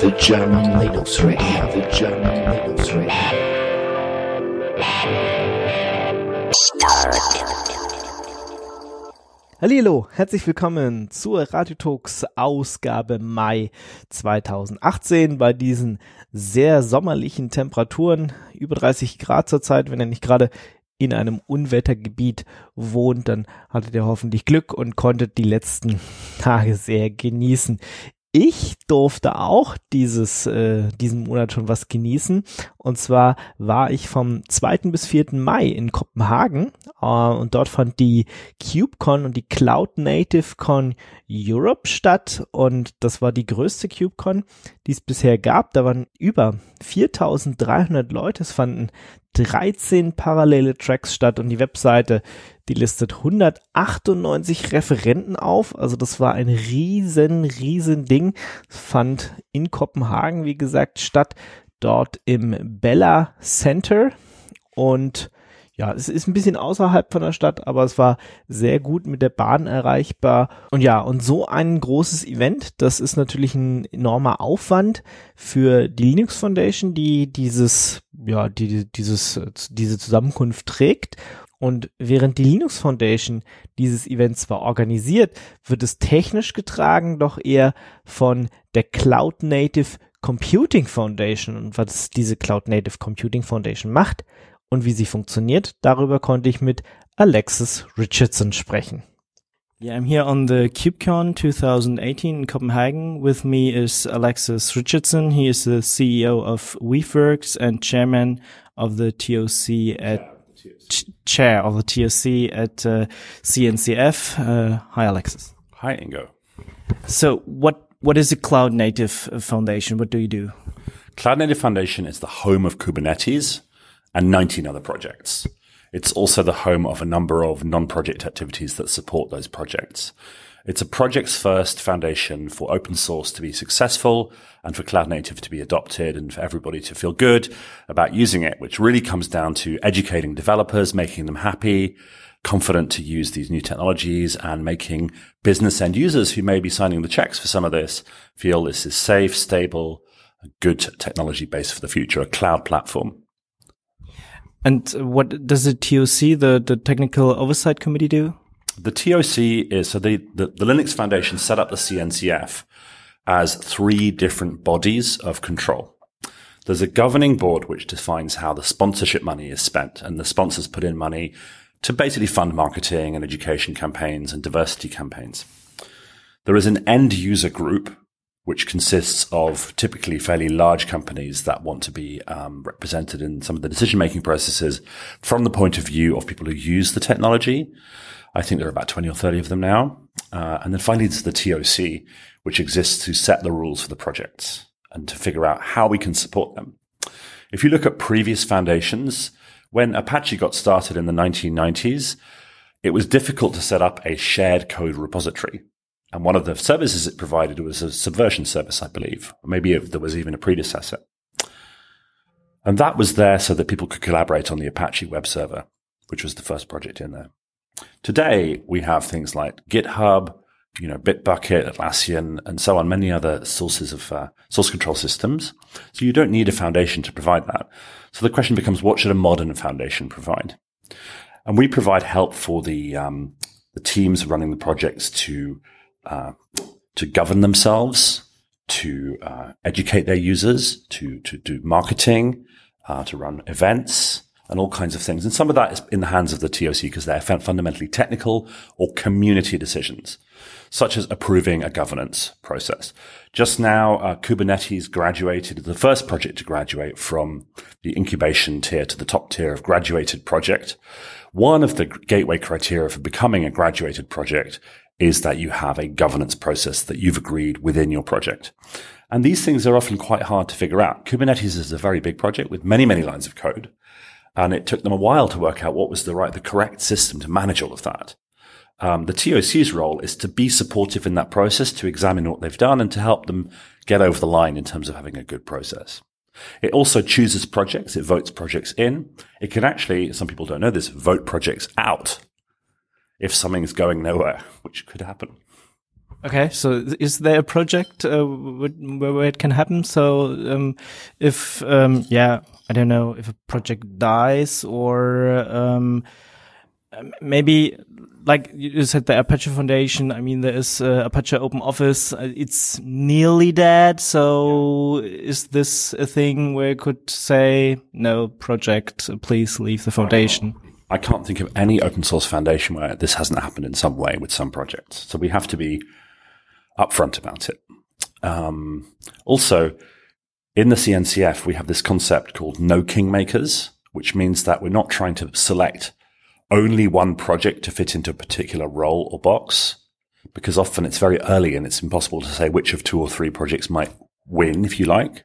The German Linux Radio, the German Linux Radio. Hallo, herzlich willkommen zur Radio Talks Ausgabe Mai 2018 bei diesen sehr sommerlichen Temperaturen, über 30 Grad zurzeit, wenn ihr nicht gerade in einem Unwettergebiet wohnt, dann hattet ihr hoffentlich Glück und konntet die letzten Tage sehr genießen. Ich durfte auch dieses, äh, diesen Monat schon was genießen. Und zwar war ich vom 2. bis 4. Mai in Kopenhagen äh, und dort fand die KubeCon und die Cloud Native Con Europe statt. Und das war die größte KubeCon, die es bisher gab. Da waren über 4300 Leute. Es fanden 13 parallele Tracks statt und die Webseite, die listet 198 Referenten auf. Also das war ein riesen, riesen Ding. fand in Kopenhagen, wie gesagt, statt. Dort im Bella Center und ja, es ist ein bisschen außerhalb von der Stadt, aber es war sehr gut mit der Bahn erreichbar. Und ja, und so ein großes Event, das ist natürlich ein enormer Aufwand für die Linux Foundation, die dieses, ja, die, dieses, diese Zusammenkunft trägt. Und während die Linux Foundation dieses Event zwar organisiert, wird es technisch getragen, doch eher von der Cloud Native Computing Foundation. Und was diese Cloud Native Computing Foundation macht, und wie sie funktioniert, darüber konnte ich mit Alexis Richardson sprechen. Yeah, I'm here on the KubeCon 2018 in Copenhagen. With me is Alexis Richardson. He is the CEO of Weaveworks and chairman of the TOC at chair of the TOC at uh, CNCF. Uh, hi, Alexis. Hi, Ingo. So, what what is a Cloud Native Foundation? What do you do? Cloud Native Foundation is the home of Kubernetes and 19 other projects. It's also the home of a number of non-project activities that support those projects. It's a projects first foundation for open source to be successful and for cloud native to be adopted and for everybody to feel good about using it, which really comes down to educating developers, making them happy, confident to use these new technologies and making business end users who may be signing the checks for some of this feel this is safe, stable, a good technology base for the future, a cloud platform. And what does the TOC, the, the Technical Oversight Committee, do? The TOC is so the, the, the Linux Foundation set up the CNCF as three different bodies of control. There's a governing board which defines how the sponsorship money is spent, and the sponsors put in money to basically fund marketing and education campaigns and diversity campaigns. There is an end user group which consists of typically fairly large companies that want to be um, represented in some of the decision making processes from the point of view of people who use the technology. I think there are about 20 or 30 of them now. Uh, and then finally, there's the TOC, which exists to set the rules for the projects and to figure out how we can support them. If you look at previous foundations, when Apache got started in the 1990s, it was difficult to set up a shared code repository and one of the services it provided was a subversion service, I believe. Maybe there was even a predecessor. And that was there so that people could collaborate on the Apache web server, which was the first project in there. Today, we have things like GitHub, you know, Bitbucket, Atlassian, and so on, many other sources of uh, source control systems. So you don't need a foundation to provide that. So the question becomes, what should a modern foundation provide? And we provide help for the um, the teams running the projects to uh, to govern themselves, to uh, educate their users, to to do marketing, uh, to run events, and all kinds of things. And some of that is in the hands of the TOC because they're fundamentally technical or community decisions, such as approving a governance process. Just now, uh, Kubernetes graduated, the first project to graduate from the incubation tier to the top tier of graduated project. One of the gateway criteria for becoming a graduated project is that you have a governance process that you've agreed within your project. And these things are often quite hard to figure out. Kubernetes is a very big project with many, many lines of code. And it took them a while to work out what was the right, the correct system to manage all of that. Um, the TOC's role is to be supportive in that process, to examine what they've done and to help them get over the line in terms of having a good process. It also chooses projects. It votes projects in. It can actually, some people don't know this, vote projects out if something's going nowhere, which could happen. Okay, so is there a project uh, where, it can happen? So um, if um, yeah, I don't know if a project dies or um, maybe like you said the Apache Foundation. I mean, there is uh, Apache Open Office. Uh, it's nearly dead. So is this a thing where you could say no project? Please leave the foundation. I can't think of any open source foundation where this hasn't happened in some way with some projects. So we have to be upfront about it. Um, also, in the CNCF, we have this concept called no kingmakers, which means that we're not trying to select only one project to fit into a particular role or box, because often it's very early and it's impossible to say which of two or three projects might win, if you like.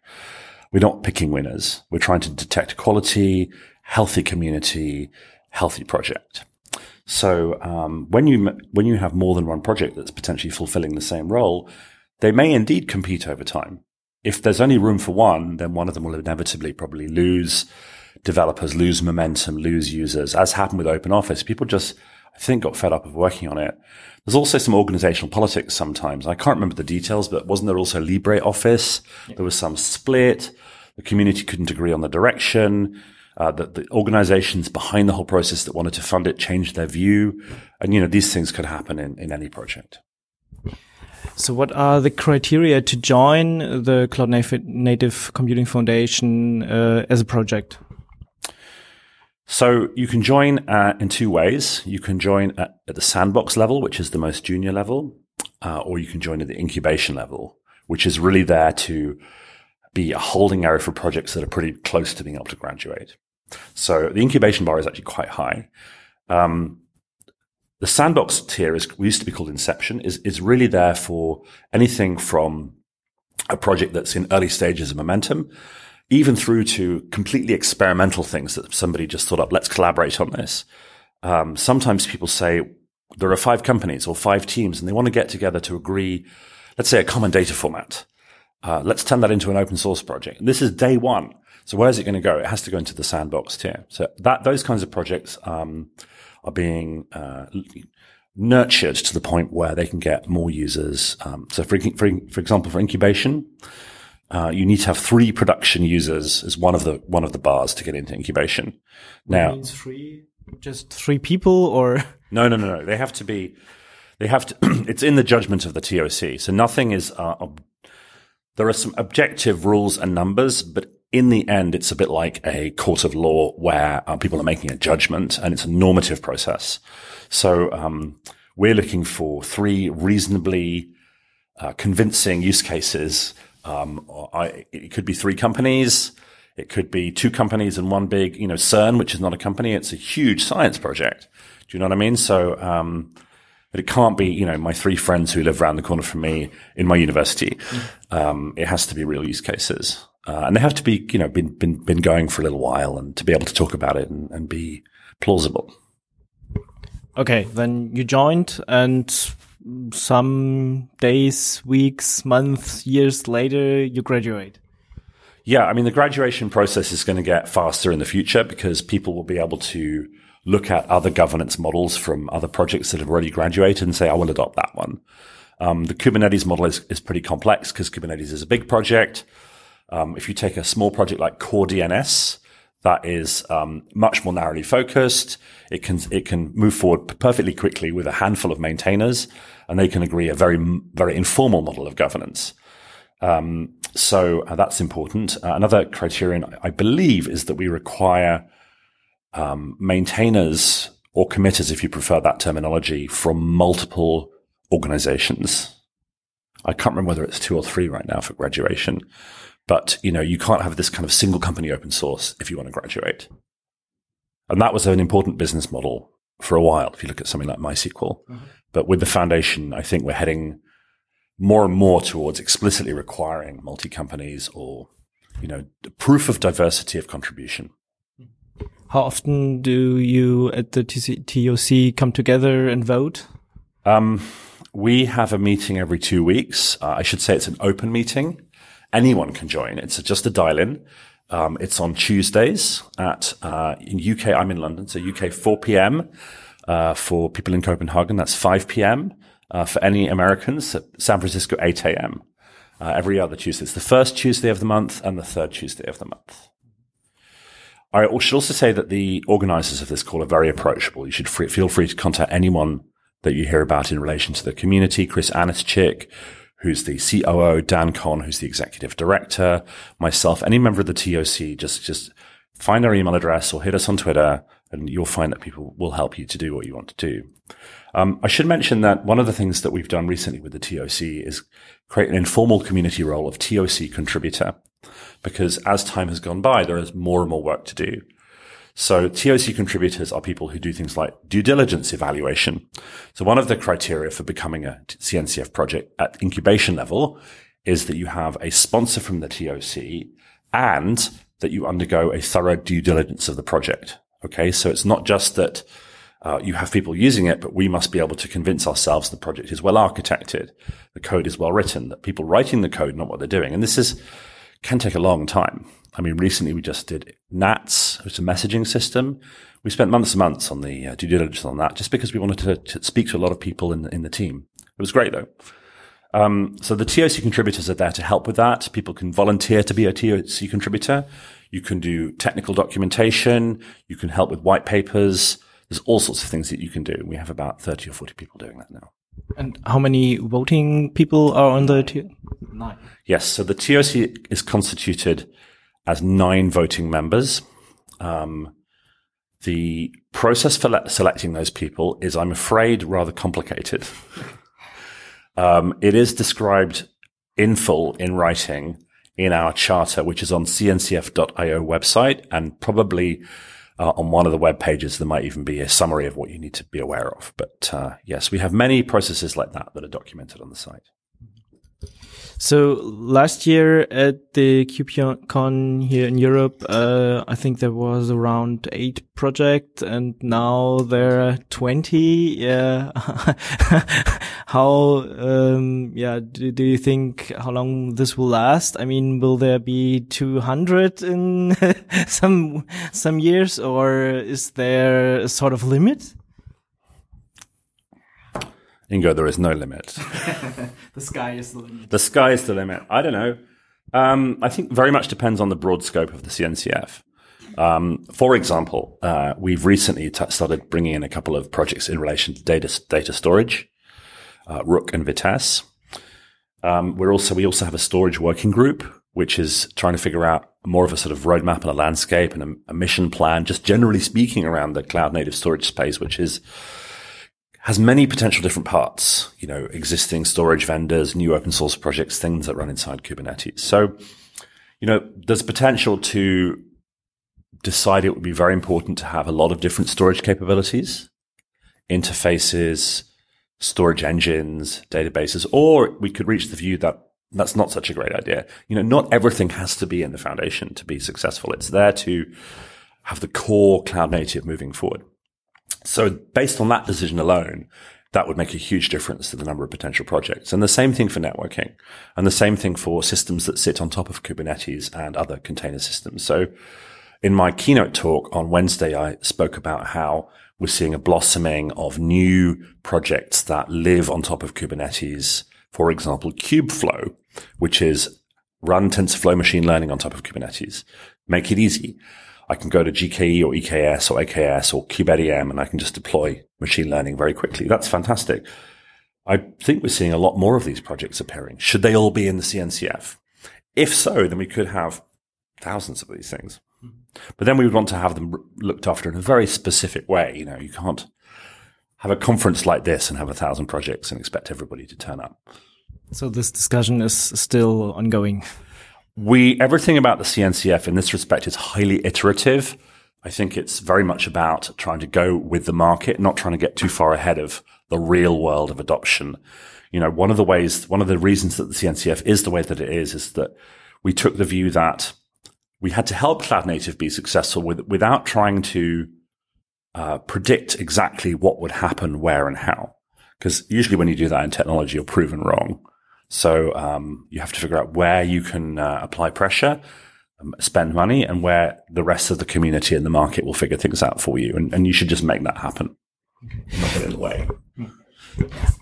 We're not picking winners. We're trying to detect quality, healthy community, healthy project. So um, when you when you have more than one project that's potentially fulfilling the same role, they may indeed compete over time. If there's only room for one, then one of them will inevitably probably lose developers, lose momentum, lose users, as happened with OpenOffice. People just, I think, got fed up of working on it. There's also some organizational politics sometimes. I can't remember the details, but wasn't there also LibreOffice? Yeah. There was some split. The community couldn't agree on the direction uh, that the organizations behind the whole process that wanted to fund it changed their view. And, you know, these things could happen in, in any project. So what are the criteria to join the Cloud Native Computing Foundation uh, as a project? So you can join uh, in two ways. You can join at, at, the sandbox level, which is the most junior level, uh, or you can join at the incubation level, which is really there to be a holding area for projects that are pretty close to being able to graduate. So the incubation bar is actually quite high. Um, the sandbox tier is we used to be called Inception is is really there for anything from a project that's in early stages of momentum, even through to completely experimental things that somebody just thought up. Let's collaborate on this. Um, sometimes people say there are five companies or five teams, and they want to get together to agree. Let's say a common data format. Uh, let's turn that into an open source project. And this is day one. So where's it going to go? It has to go into the sandbox tier. So that those kinds of projects um, are being uh, nurtured to the point where they can get more users. Um, so for, for, for example, for incubation, uh, you need to have three production users as one of the one of the bars to get into incubation. Now, means three, just three people, or no, no, no, no. They have to be. They have to. it's in the judgment of the TOC. So nothing is. Uh, there are some objective rules and numbers, but in the end, it's a bit like a court of law where uh, people are making a judgment and it's a normative process. So, um, we're looking for three reasonably uh, convincing use cases. Um, I, it could be three companies. It could be two companies and one big, you know, CERN, which is not a company. It's a huge science project. Do you know what I mean? So, um, but it can't be, you know, my three friends who live around the corner from me in my university. Um, it has to be real use cases. Uh, and they have to be, you know, been, been, been going for a little while and to be able to talk about it and, and be plausible. Okay. Then you joined and some days, weeks, months, years later, you graduate. Yeah. I mean, the graduation process is going to get faster in the future because people will be able to look at other governance models from other projects that have already graduated and say, I will adopt that one. Um, the Kubernetes model is, is pretty complex because Kubernetes is a big project. Um, if you take a small project like Core DNS, that is um, much more narrowly focused. It can it can move forward perfectly quickly with a handful of maintainers, and they can agree a very very informal model of governance. Um, so uh, that's important. Uh, another criterion, I believe, is that we require um, maintainers or committers, if you prefer that terminology, from multiple organizations. I can't remember whether it's two or three right now for graduation. But, you know, you can't have this kind of single company open source if you want to graduate. And that was an important business model for a while, if you look at something like MySQL. Mm-hmm. But with the foundation, I think we're heading more and more towards explicitly requiring multi companies or, you know, proof of diversity of contribution. How often do you at the TOC come together and vote? Um, we have a meeting every two weeks. Uh, I should say it's an open meeting anyone can join. It's just a dial in. Um, it's on Tuesdays at, uh, in UK, I'm in London, so UK 4 p.m. Uh, for people in Copenhagen, that's 5 p.m. Uh, for any Americans, San Francisco, 8 a.m. Uh, every other Tuesday. It's the first Tuesday of the month and the third Tuesday of the month. I should also say that the organizers of this call are very approachable. You should free, feel free to contact anyone that you hear about in relation to the community. Chris Aniszczyk, who's the COO, Dan Kohn, who's the executive director, myself, any member of the TOC, just, just find our email address or hit us on Twitter and you'll find that people will help you to do what you want to do. Um, I should mention that one of the things that we've done recently with the TOC is create an informal community role of TOC contributor because as time has gone by, there is more and more work to do. So TOC contributors are people who do things like due diligence evaluation. So one of the criteria for becoming a CNCF project at incubation level is that you have a sponsor from the TOC and that you undergo a thorough due diligence of the project. Okay. So it's not just that uh, you have people using it, but we must be able to convince ourselves the project is well architected, the code is well written, that people writing the code know what they're doing. And this is, can take a long time. I mean, recently we just did NATS, which is a messaging system. We spent months and months on the uh, due diligence on that just because we wanted to, to, speak to a lot of people in, in the team. It was great though. Um, so the TOC contributors are there to help with that. People can volunteer to be a TOC contributor. You can do technical documentation. You can help with white papers. There's all sorts of things that you can do. We have about 30 or 40 people doing that now. And how many voting people are on the TOC? Nine. Yes. So the TOC is constituted as nine voting members. Um, the process for le- selecting those people is, I'm afraid, rather complicated. um, it is described in full in writing in our charter, which is on cncf.io website and probably uh, on one of the web pages, there might even be a summary of what you need to be aware of. But uh, yes, we have many processes like that that are documented on the site. So last year at the KubeCon here in Europe, uh, I think there was around eight projects and now there are 20. Yeah. how, um, yeah, do, do you think how long this will last? I mean, will there be 200 in some, some years or is there a sort of limit? Ingo, there is no limit. the sky is the limit. The sky is the limit. I don't know. Um, I think very much depends on the broad scope of the CNCF. Um, for example, uh, we've recently t- started bringing in a couple of projects in relation to data data storage, uh, Rook and Vitess. Um, we're also we also have a storage working group which is trying to figure out more of a sort of roadmap and a landscape and a, a mission plan, just generally speaking around the cloud native storage space, which is has many potential different parts, you know, existing storage vendors, new open source projects, things that run inside Kubernetes. So, you know, there's potential to decide it would be very important to have a lot of different storage capabilities, interfaces, storage engines, databases, or we could reach the view that that's not such a great idea. You know, not everything has to be in the foundation to be successful. It's there to have the core cloud native moving forward. So based on that decision alone, that would make a huge difference to the number of potential projects. And the same thing for networking and the same thing for systems that sit on top of Kubernetes and other container systems. So in my keynote talk on Wednesday, I spoke about how we're seeing a blossoming of new projects that live on top of Kubernetes. For example, Kubeflow, which is run TensorFlow machine learning on top of Kubernetes. Make it easy. I can go to GKE or EKS or AKS or KubeADM and I can just deploy machine learning very quickly. That's fantastic. I think we're seeing a lot more of these projects appearing. Should they all be in the CNCF? If so, then we could have thousands of these things. But then we would want to have them looked after in a very specific way. You know, you can't have a conference like this and have a thousand projects and expect everybody to turn up. So this discussion is still ongoing. We everything about the CNCF in this respect is highly iterative. I think it's very much about trying to go with the market, not trying to get too far ahead of the real world of adoption. You know, one of the ways, one of the reasons that the CNCF is the way that it is, is that we took the view that we had to help cloud native be successful with, without trying to uh, predict exactly what would happen, where, and how. Because usually when you do that in technology, you're proven wrong. So um, you have to figure out where you can uh, apply pressure, um, spend money, and where the rest of the community and the market will figure things out for you. And, and you should just make that happen. Not get in the way.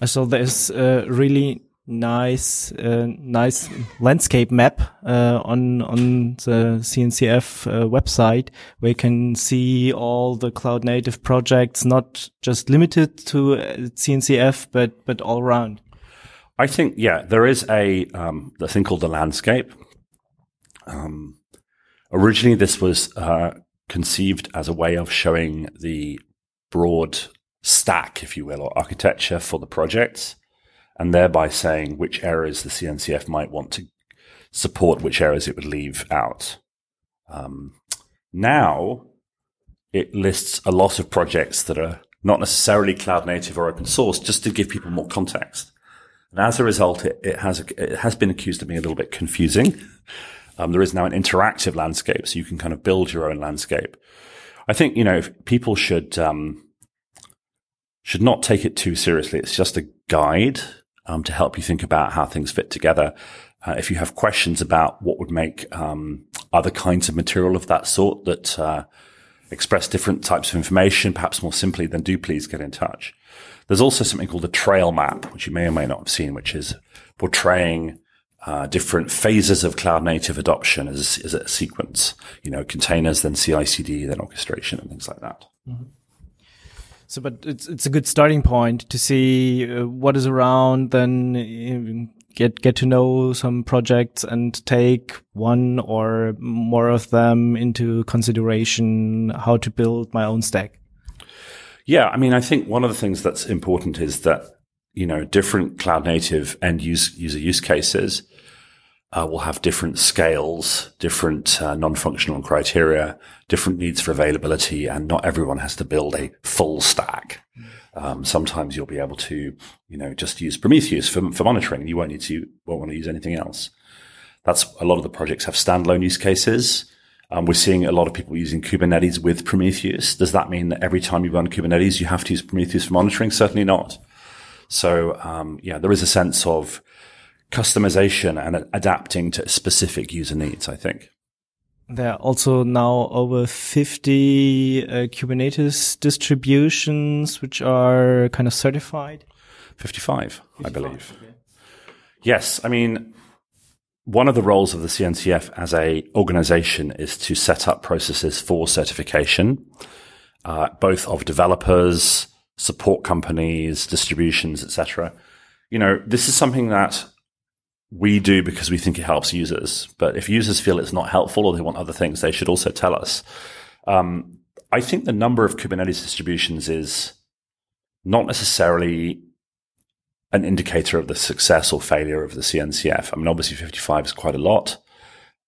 So there's a really nice, uh, nice landscape map uh, on on the CNCF uh, website where you can see all the cloud native projects, not just limited to uh, CNCF, but but all around. I think yeah, there is a um, a thing called the landscape. Um, originally, this was uh, conceived as a way of showing the broad stack, if you will, or architecture for the projects, and thereby saying which areas the CNCF might want to support, which areas it would leave out. Um, now, it lists a lot of projects that are not necessarily cloud native or open source, just to give people more context. And as a result, it, it has it has been accused of being a little bit confusing. Um, there is now an interactive landscape, so you can kind of build your own landscape. I think you know people should um, should not take it too seriously. It's just a guide um, to help you think about how things fit together. Uh, if you have questions about what would make um, other kinds of material of that sort that uh, express different types of information, perhaps more simply, then do please get in touch. There's also something called the trail map, which you may or may not have seen, which is portraying uh, different phases of cloud native adoption as, as a sequence, you know, containers, then CI/CD, then orchestration, and things like that. Mm-hmm. So, but it's it's a good starting point to see uh, what is around, then uh, get get to know some projects and take one or more of them into consideration. How to build my own stack. Yeah, I mean, I think one of the things that's important is that you know different cloud native end use user use cases uh, will have different scales, different uh, non-functional criteria, different needs for availability, and not everyone has to build a full stack. Um, sometimes you'll be able to, you know, just use Prometheus for, for monitoring, and you won't need to won't want to use anything else. That's a lot of the projects have standalone use cases. Um, we're seeing a lot of people using Kubernetes with Prometheus. Does that mean that every time you run Kubernetes, you have to use Prometheus for monitoring? Certainly not. So, um, yeah, there is a sense of customization and adapting to specific user needs, I think. There are also now over 50 uh, Kubernetes distributions which are kind of certified. 55, 55 I believe. Okay. Yes, I mean, one of the roles of the CNCF as a organization is to set up processes for certification, uh, both of developers, support companies, distributions, etc. You know, this is something that we do because we think it helps users. But if users feel it's not helpful or they want other things, they should also tell us. Um, I think the number of Kubernetes distributions is not necessarily an indicator of the success or failure of the CNCF. I mean, obviously 55 is quite a lot.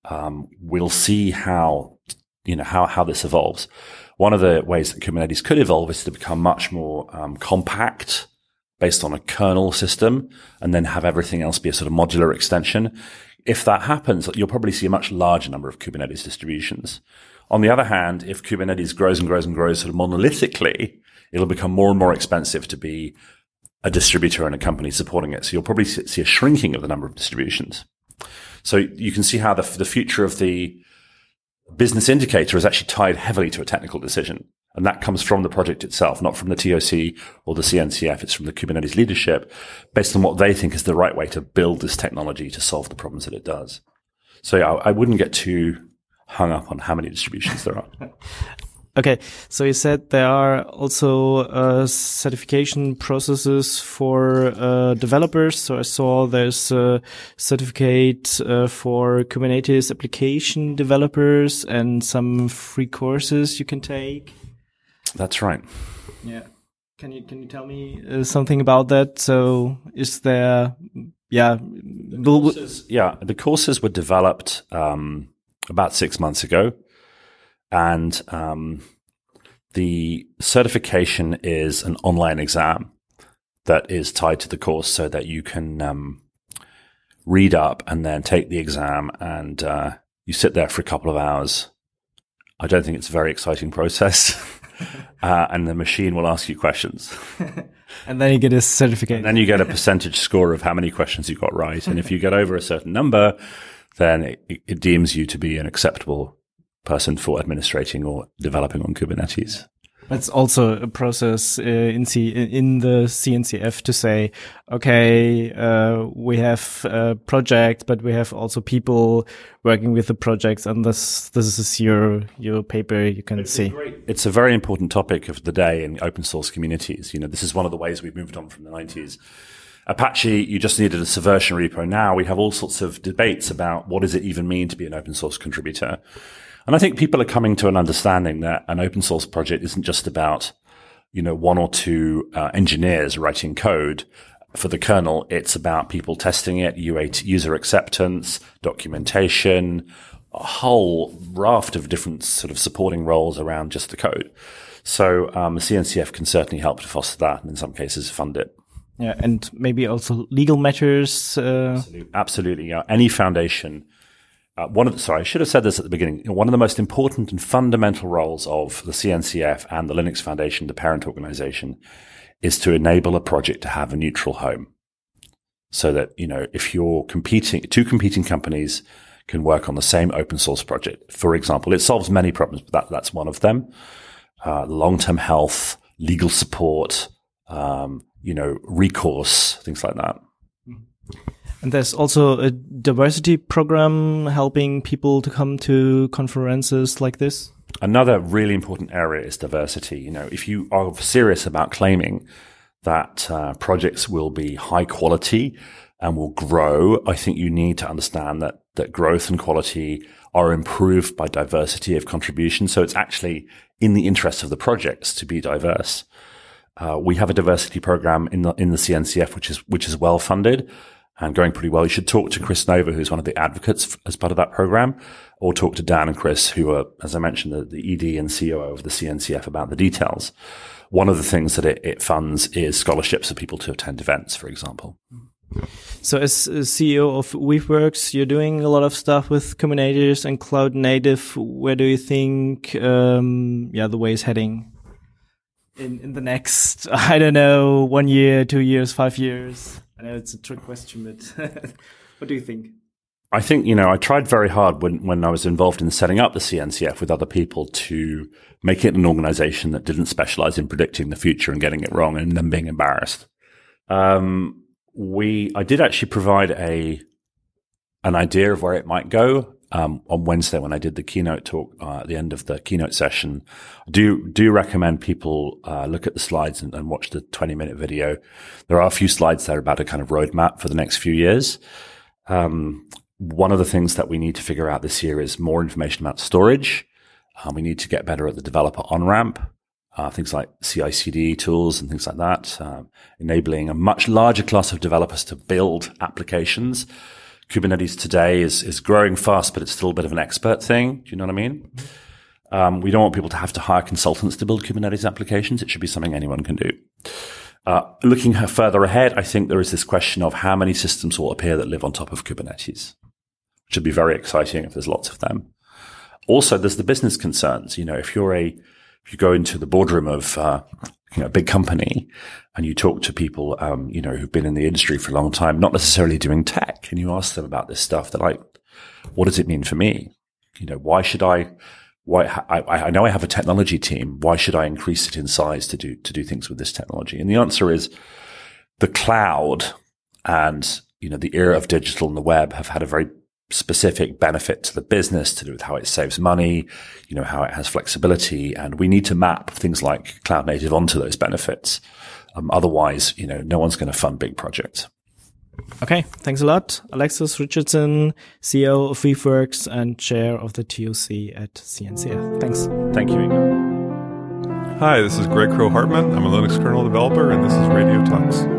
Um, we'll see how, you know, how, how this evolves. One of the ways that Kubernetes could evolve is to become much more um, compact based on a kernel system and then have everything else be a sort of modular extension. If that happens, you'll probably see a much larger number of Kubernetes distributions. On the other hand, if Kubernetes grows and grows and grows sort of monolithically, it'll become more and more expensive to be a distributor and a company supporting it. So you'll probably see a shrinking of the number of distributions. So you can see how the, the future of the business indicator is actually tied heavily to a technical decision. And that comes from the project itself, not from the TOC or the CNCF. It's from the Kubernetes leadership based on what they think is the right way to build this technology to solve the problems that it does. So yeah, I wouldn't get too hung up on how many distributions there are. Okay, so you said there are also uh, certification processes for uh, developers. So I saw there's a certificate uh, for Kubernetes application developers and some free courses you can take. That's right. Yeah. Can you can you tell me uh, something about that? So, is there, yeah, the courses, yeah, the courses were developed um, about six months ago, and um, the certification is an online exam that is tied to the course, so that you can um, read up and then take the exam, and uh, you sit there for a couple of hours. I don't think it's a very exciting process. uh, and the machine will ask you questions. And then you get a certificate. And then you get a percentage score of how many questions you got right. And if you get over a certain number, then it, it deems you to be an acceptable person for administrating or developing on Kubernetes. That's also a process uh, in C in the CNCF to say, okay, uh, we have a project, but we have also people working with the projects, and this this is your your paper. You can it's see. A great, it's a very important topic of the day in open source communities. You know, this is one of the ways we've moved on from the nineties. Apache, you just needed a subversion repo. Now we have all sorts of debates about what does it even mean to be an open source contributor. And I think people are coming to an understanding that an open source project isn't just about, you know, one or two uh, engineers writing code for the kernel. It's about people testing it, UAT, user acceptance, documentation, a whole raft of different sort of supporting roles around just the code. So um, the CNCF can certainly help to foster that, and in some cases fund it. Yeah, and maybe also legal matters. Uh... Absolutely, absolutely. Yeah. Any foundation uh, one of the, sorry, I should have said this at the beginning. One of the most important and fundamental roles of the CNCF and the Linux Foundation, the parent organization, is to enable a project to have a neutral home. So that, you know, if you're competing, two competing companies can work on the same open source project. For example, it solves many problems, but that, that's one of them. Uh, long-term health, legal support, um, you know, recourse, things like that. And there's also a diversity program helping people to come to conferences like this. Another really important area is diversity. You know, if you are serious about claiming that uh, projects will be high quality and will grow, I think you need to understand that that growth and quality are improved by diversity of contribution. So it's actually in the interest of the projects to be diverse. Uh, we have a diversity program in the in the CNCF, which is which is well funded and going pretty well. You should talk to Kris Nova, who's one of the advocates as part of that program, or talk to Dan and Chris, who are, as I mentioned, the, the ED and COO of the CNCF about the details. One of the things that it, it funds is scholarships for people to attend events, for example. So, as CEO of Weaveworks, you're doing a lot of stuff with Kubernetes and cloud native. Where do you think, um, yeah, the way is heading in in the next, I don't know, one year, two years, five years? I know it's a trick question, but what do you think? I think, you know, I tried very hard when, when I was involved in setting up the CNCF with other people to make it an organization that didn't specialize in predicting the future and getting it wrong and then being embarrassed. Um, we, I did actually provide a, an idea of where it might go um, on Wednesday when I did the keynote talk uh, at the end of the keynote session. Do do recommend people uh, look at the slides and, and, watch the 20 minute video. There are a few slides there about a kind of roadmap for the next few years. Um, one of the things that we need to figure out this year is more information about storage. Um, we need to get better at the developer on ramp. Uh, things like CI/CD tools and things like that, um, enabling a much larger class of developers to build applications Kubernetes today is is growing fast, but it's still a bit of an expert thing. Do you know what I mean? Um, we don't want people to have to hire consultants to build Kubernetes applications. It should be something anyone can do. Uh, looking further ahead, I think there is this question of how many systems will appear that live on top of Kubernetes, which would be very exciting if there's lots of them. Also, there's the business concerns. You know, if you're a if you go into the boardroom of uh, you know, a big company and you talk to people, um, you know, who've been in the industry for a long time, not necessarily doing tech, and you ask them about this stuff, they're like, what does it mean for me? You know, why should I, why, I, I know I have a technology team. Why should I increase it in size to do, to do things with this technology? And the answer is the cloud and, you know, the era of digital and the web have had a very specific benefit to the business to do with how it saves money, you know, how it has flexibility. And we need to map things like cloud native onto those benefits. Um, otherwise, you know, no one's going to fund big projects. Okay. Thanks a lot. Alexis Richardson, CEO of Weaveworks and chair of the TOC at CNCF. Thanks. Thank you, Ingo. Hi, this is Greg Kroah-Hartman. I'm a Linux kernel developer and this is RadioTux.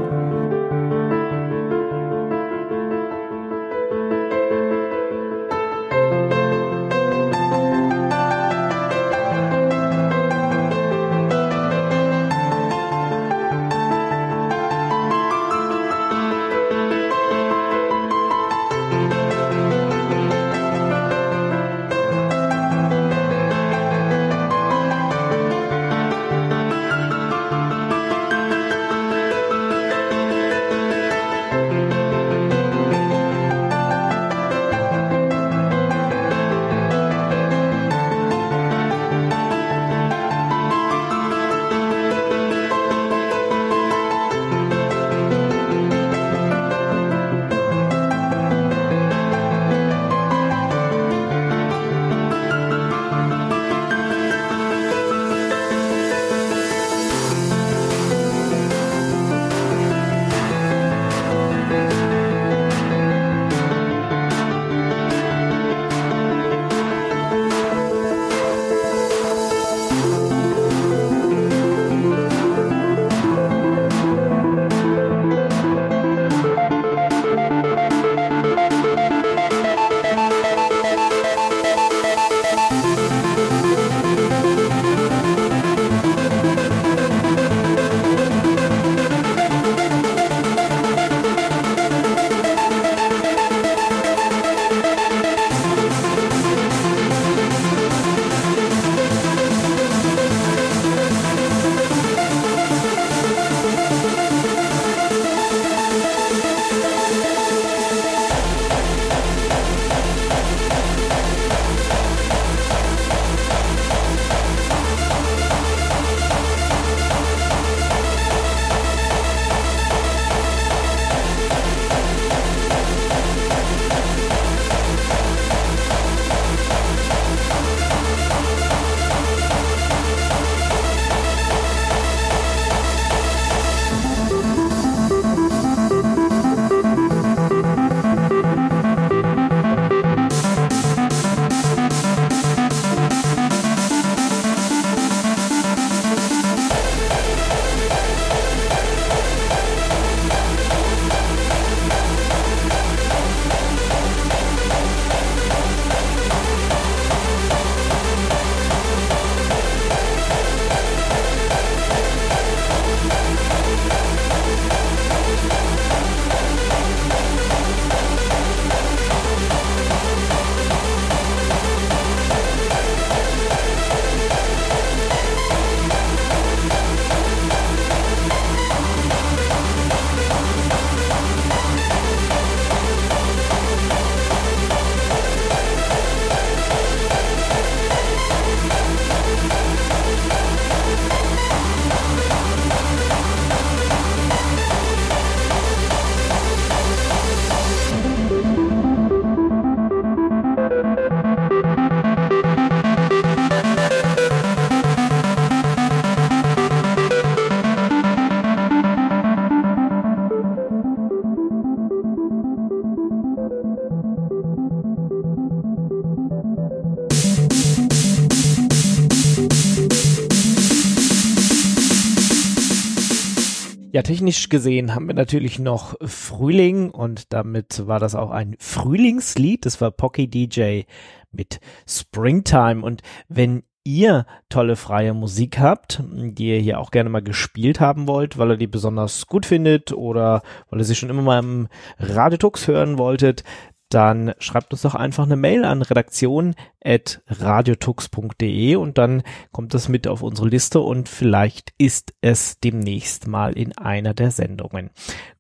Technisch gesehen haben wir natürlich noch Frühling und damit war das auch ein Frühlingslied. Das war Pocky DJ mit Springtime. Und wenn ihr tolle freie Musik habt, die ihr hier auch gerne mal gespielt haben wollt, weil ihr die besonders gut findet oder weil ihr sie schon immer mal im Radetux hören wolltet, dann schreibt uns doch einfach eine Mail an redaktion.radiotux.de und dann kommt das mit auf unsere Liste und vielleicht ist es demnächst mal in einer der Sendungen.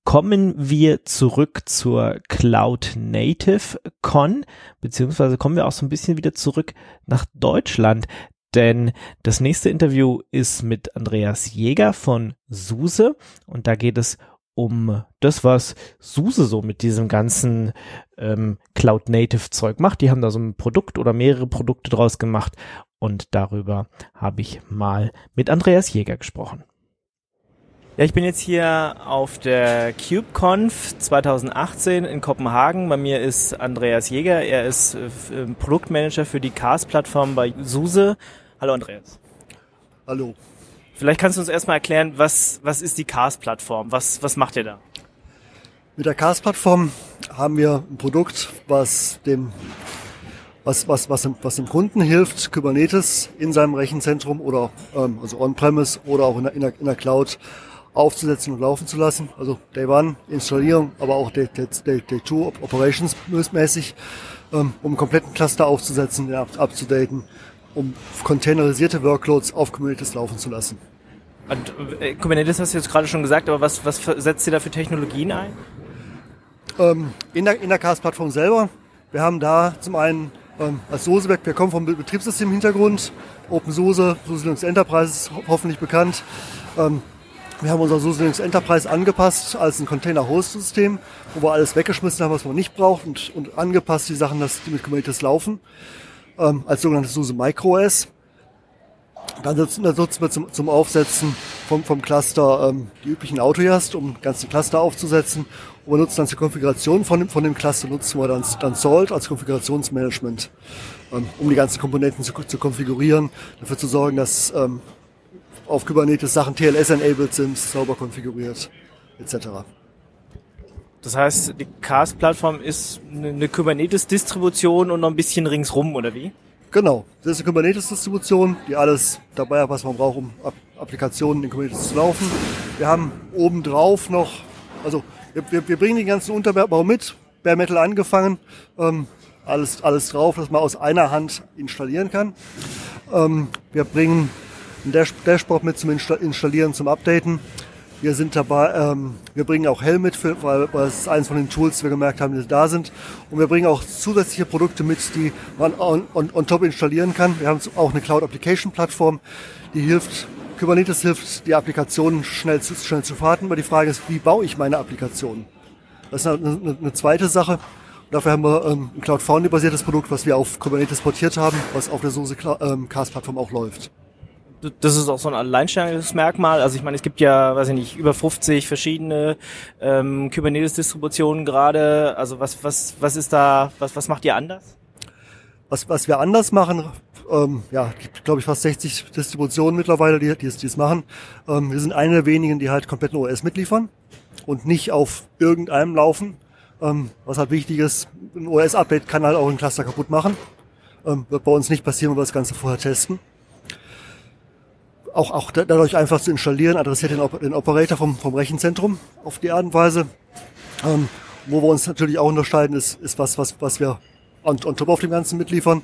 Kommen wir zurück zur Cloud Native Con, beziehungsweise kommen wir auch so ein bisschen wieder zurück nach Deutschland, denn das nächste Interview ist mit Andreas Jäger von SUSE und da geht es um das, was SUSE so mit diesem ganzen ähm, Cloud-Native-Zeug macht. Die haben da so ein Produkt oder mehrere Produkte draus gemacht und darüber habe ich mal mit Andreas Jäger gesprochen. Ja, ich bin jetzt hier auf der KubeConf 2018 in Kopenhagen. Bei mir ist Andreas Jäger. Er ist äh, Produktmanager für die CAS-Plattform bei SUSE. Hallo Andreas. Hallo. Vielleicht kannst du uns erstmal erklären, was, was ist die CAS-Plattform? Was, was macht ihr da? Mit der CAS-Plattform haben wir ein Produkt, was dem, was, was, was, dem, was dem Kunden hilft, Kubernetes in seinem Rechenzentrum oder ähm, also on-premise oder auch in der, in, der, in der Cloud aufzusetzen und laufen zu lassen. Also Day One Installierung, aber auch Day, Day, Day, Two Operations mäßig, ähm, um einen kompletten Cluster aufzusetzen, abzudaten um containerisierte Workloads auf Kubernetes laufen zu lassen. Und äh, Kubernetes hast du jetzt gerade schon gesagt, aber was, was setzt ihr da für Technologien ein? Ähm, in der, in der CAS-Plattform selber. Wir haben da zum einen ähm, als SOSE-Werk, wir kommen vom Betriebssystem-Hintergrund, OpenSUSE, SUSE Linux Enterprise ist ho hoffentlich bekannt. Ähm, wir haben unser SUSE Linux Enterprise angepasst als ein Container-Host-System, wo wir alles weggeschmissen haben, was man nicht braucht und, und angepasst die Sachen, dass die mit Kubernetes laufen ähm, als sogenanntes SUSE MicroOS. Dann nutzen, dann nutzen wir zum, zum Aufsetzen vom, vom Cluster ähm, die üblichen Autojast, um ganze Cluster aufzusetzen. Und wir nutzen dann zur Konfiguration von dem, von dem Cluster nutzen wir dann, dann Salt als Konfigurationsmanagement, ähm, um die ganzen Komponenten zu, zu konfigurieren, dafür zu sorgen, dass ähm, auf Kubernetes Sachen TLS-enabled sind, sauber konfiguriert, etc. Das heißt, die CAS-Plattform ist eine Kubernetes-Distribution und noch ein bisschen ringsrum, oder wie? Genau, das ist eine Kubernetes-Distribution, die alles dabei hat, was man braucht, um Applikationen in Kubernetes zu laufen. Wir haben obendrauf noch, also wir, wir, wir bringen den ganzen Unterbau mit, Bare Metal angefangen, ähm, alles, alles drauf, dass man aus einer Hand installieren kann. Ähm, wir bringen ein Dash Dashboard mit zum Installieren, zum Updaten. Wir sind dabei, ähm, wir bringen auch Helm mit, für, weil, weil es ist eines von den Tools, die wir gemerkt haben, die da sind. Und wir bringen auch zusätzliche Produkte mit, die man on, on, on top installieren kann. Wir haben auch eine Cloud Application Plattform, die hilft, Kubernetes hilft, die Applikationen schnell zu, schnell zu fahren. Aber die Frage ist, wie baue ich meine Applikationen? Das ist eine, eine, eine zweite Sache. Und dafür haben wir ähm, ein Cloud Foundry basiertes Produkt, was wir auf Kubernetes portiert haben, was auf der SUSE ähm, Cast Plattform auch läuft das ist auch so ein Alleinstellungsmerkmal. Also ich meine, es gibt ja, weiß ich nicht, über 50 verschiedene ähm, Kubernetes-Distributionen gerade. Also was, was, was ist da, was, was macht ihr anders? Was, was wir anders machen, ähm, ja, gibt glaube ich fast 60 Distributionen mittlerweile, die, die, es, die es machen. Ähm, wir sind eine der wenigen, die halt kompletten OS mitliefern und nicht auf irgendeinem laufen. Ähm, was halt wichtig ist, ein OS-Update kann halt auch ein Cluster kaputt machen. Ähm, wird bei uns nicht passieren, wenn wir das Ganze vorher testen auch, auch dadurch einfach zu installieren, adressiert den, den Operator vom, vom Rechenzentrum auf die Art und Weise. Ähm, wo wir uns natürlich auch unterscheiden, ist, ist was, was, was wir on, on top auf dem Ganzen mitliefern.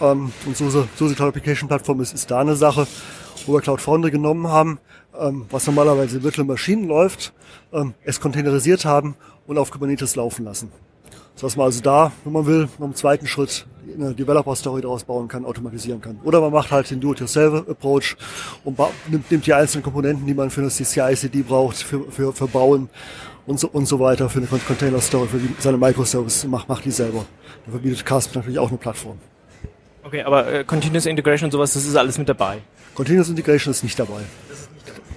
Ähm, und SUSE, SUSE Cloud Application Plattform ist, ist da eine Sache, wo wir Cloud Foundry genommen haben, ähm, was normalerweise in Virtual Maschinen läuft, ähm, es containerisiert haben und auf Kubernetes laufen lassen. Dass man also da, wenn man will, noch im zweiten Schritt eine Developer-Story daraus bauen kann, automatisieren kann. Oder man macht halt den Do-it-yourself-Approach und nimmt, nimmt die einzelnen Komponenten, die man für das CI-CD braucht, für, für, für Bauen und so, und so weiter, für eine Container-Story, für die, seine Microservices, macht, macht die selber. Dafür bietet Casp natürlich auch eine Plattform. Okay, aber äh, Continuous Integration und sowas, das ist alles mit dabei? Continuous Integration ist nicht dabei.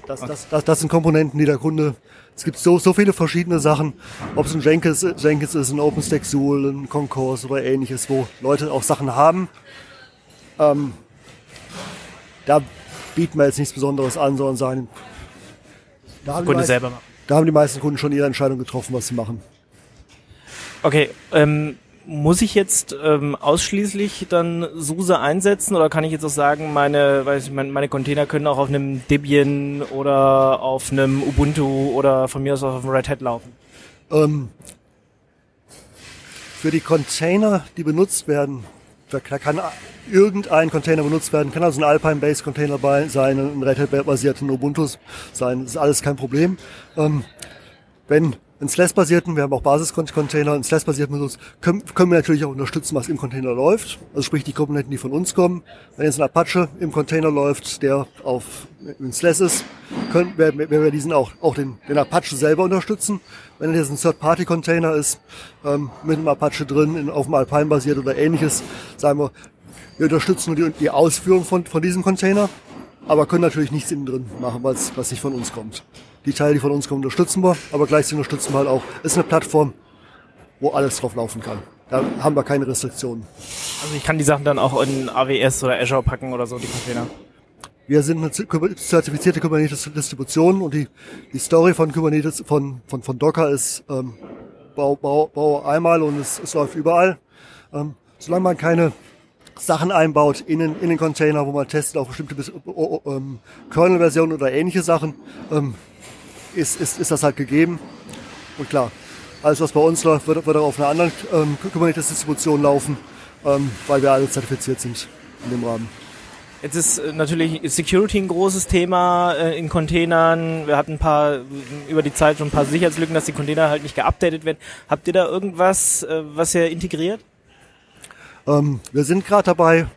Das, das, das, das sind Komponenten, die der Kunde es gibt so, so viele verschiedene Sachen, ob es ein Jenkins, Jenkins ist, ein OpenStack Zool, ein Concourse oder ähnliches, wo Leute auch Sachen haben. Ähm, da bieten wir jetzt nichts Besonderes an, sondern sagen, Da haben, die Kunde meisten, selber machen. da haben die meisten Kunden schon ihre Entscheidung getroffen, was sie machen. Okay, ähm, muss ich jetzt ähm, ausschließlich dann SUSE einsetzen oder kann ich jetzt auch sagen, meine, weiß ich, meine, meine Container können auch auf einem Debian oder auf einem Ubuntu oder von mir aus auch auf einem Red Hat laufen? Ähm, für die Container, die benutzt werden, da kann irgendein Container benutzt werden, kann also ein Alpine-Based Container sein, ein Red Hat-basierten Ubuntu sein, das ist alles kein Problem. Ähm, wenn einen SLAS-basierten, wir haben auch Basis-Container, einen SLAS-basierten benutzt, können, können wir natürlich auch unterstützen, was im Container läuft. Also sprich die Komponenten, die von uns kommen. Wenn jetzt ein Apache im Container läuft, der auf ein SLAS ist, können, werden, werden wir diesen auch, auch den, den Apache selber unterstützen. Wenn jetzt ein Third-Party-Container ist, ähm, mit einem Apache drin, in, auf dem Alpine basiert oder ähnliches, sagen wir, wir unterstützen nur die, die Ausführung von, von diesem Container, aber können natürlich nichts innen drin machen, was, was nicht von uns kommt. Die Teile, die von uns kommen, unterstützen wir, aber gleichzeitig unterstützen wir halt auch. Es ist eine Plattform, wo alles drauf laufen kann. Da haben wir keine Restriktionen. Also ich kann die Sachen dann auch in AWS oder Azure packen oder so, die Container. Wir sind eine zertifizierte Kubernetes-Distribution und die, die Story von Kubernetes, von, von, von Docker ist, ähm, bau, bau, bau einmal und es, es läuft überall. Ähm, solange man keine Sachen einbaut in den, in den Container, wo man testet auf bestimmte ähm, Kernel-Versionen oder ähnliche Sachen, ähm, ist, ist, ist das halt gegeben. Und klar, alles was bei uns läuft, wird, wird auch auf einer anderen ähm, Kubernetes-Distribution laufen, ähm, weil wir alle zertifiziert sind in dem Rahmen. Jetzt ist äh, natürlich Security ein großes Thema äh, in Containern. Wir hatten ein paar über die Zeit schon ein paar Sicherheitslücken, dass die Container halt nicht geupdatet werden. Habt ihr da irgendwas, äh, was ihr integriert? Ähm, wir sind gerade dabei.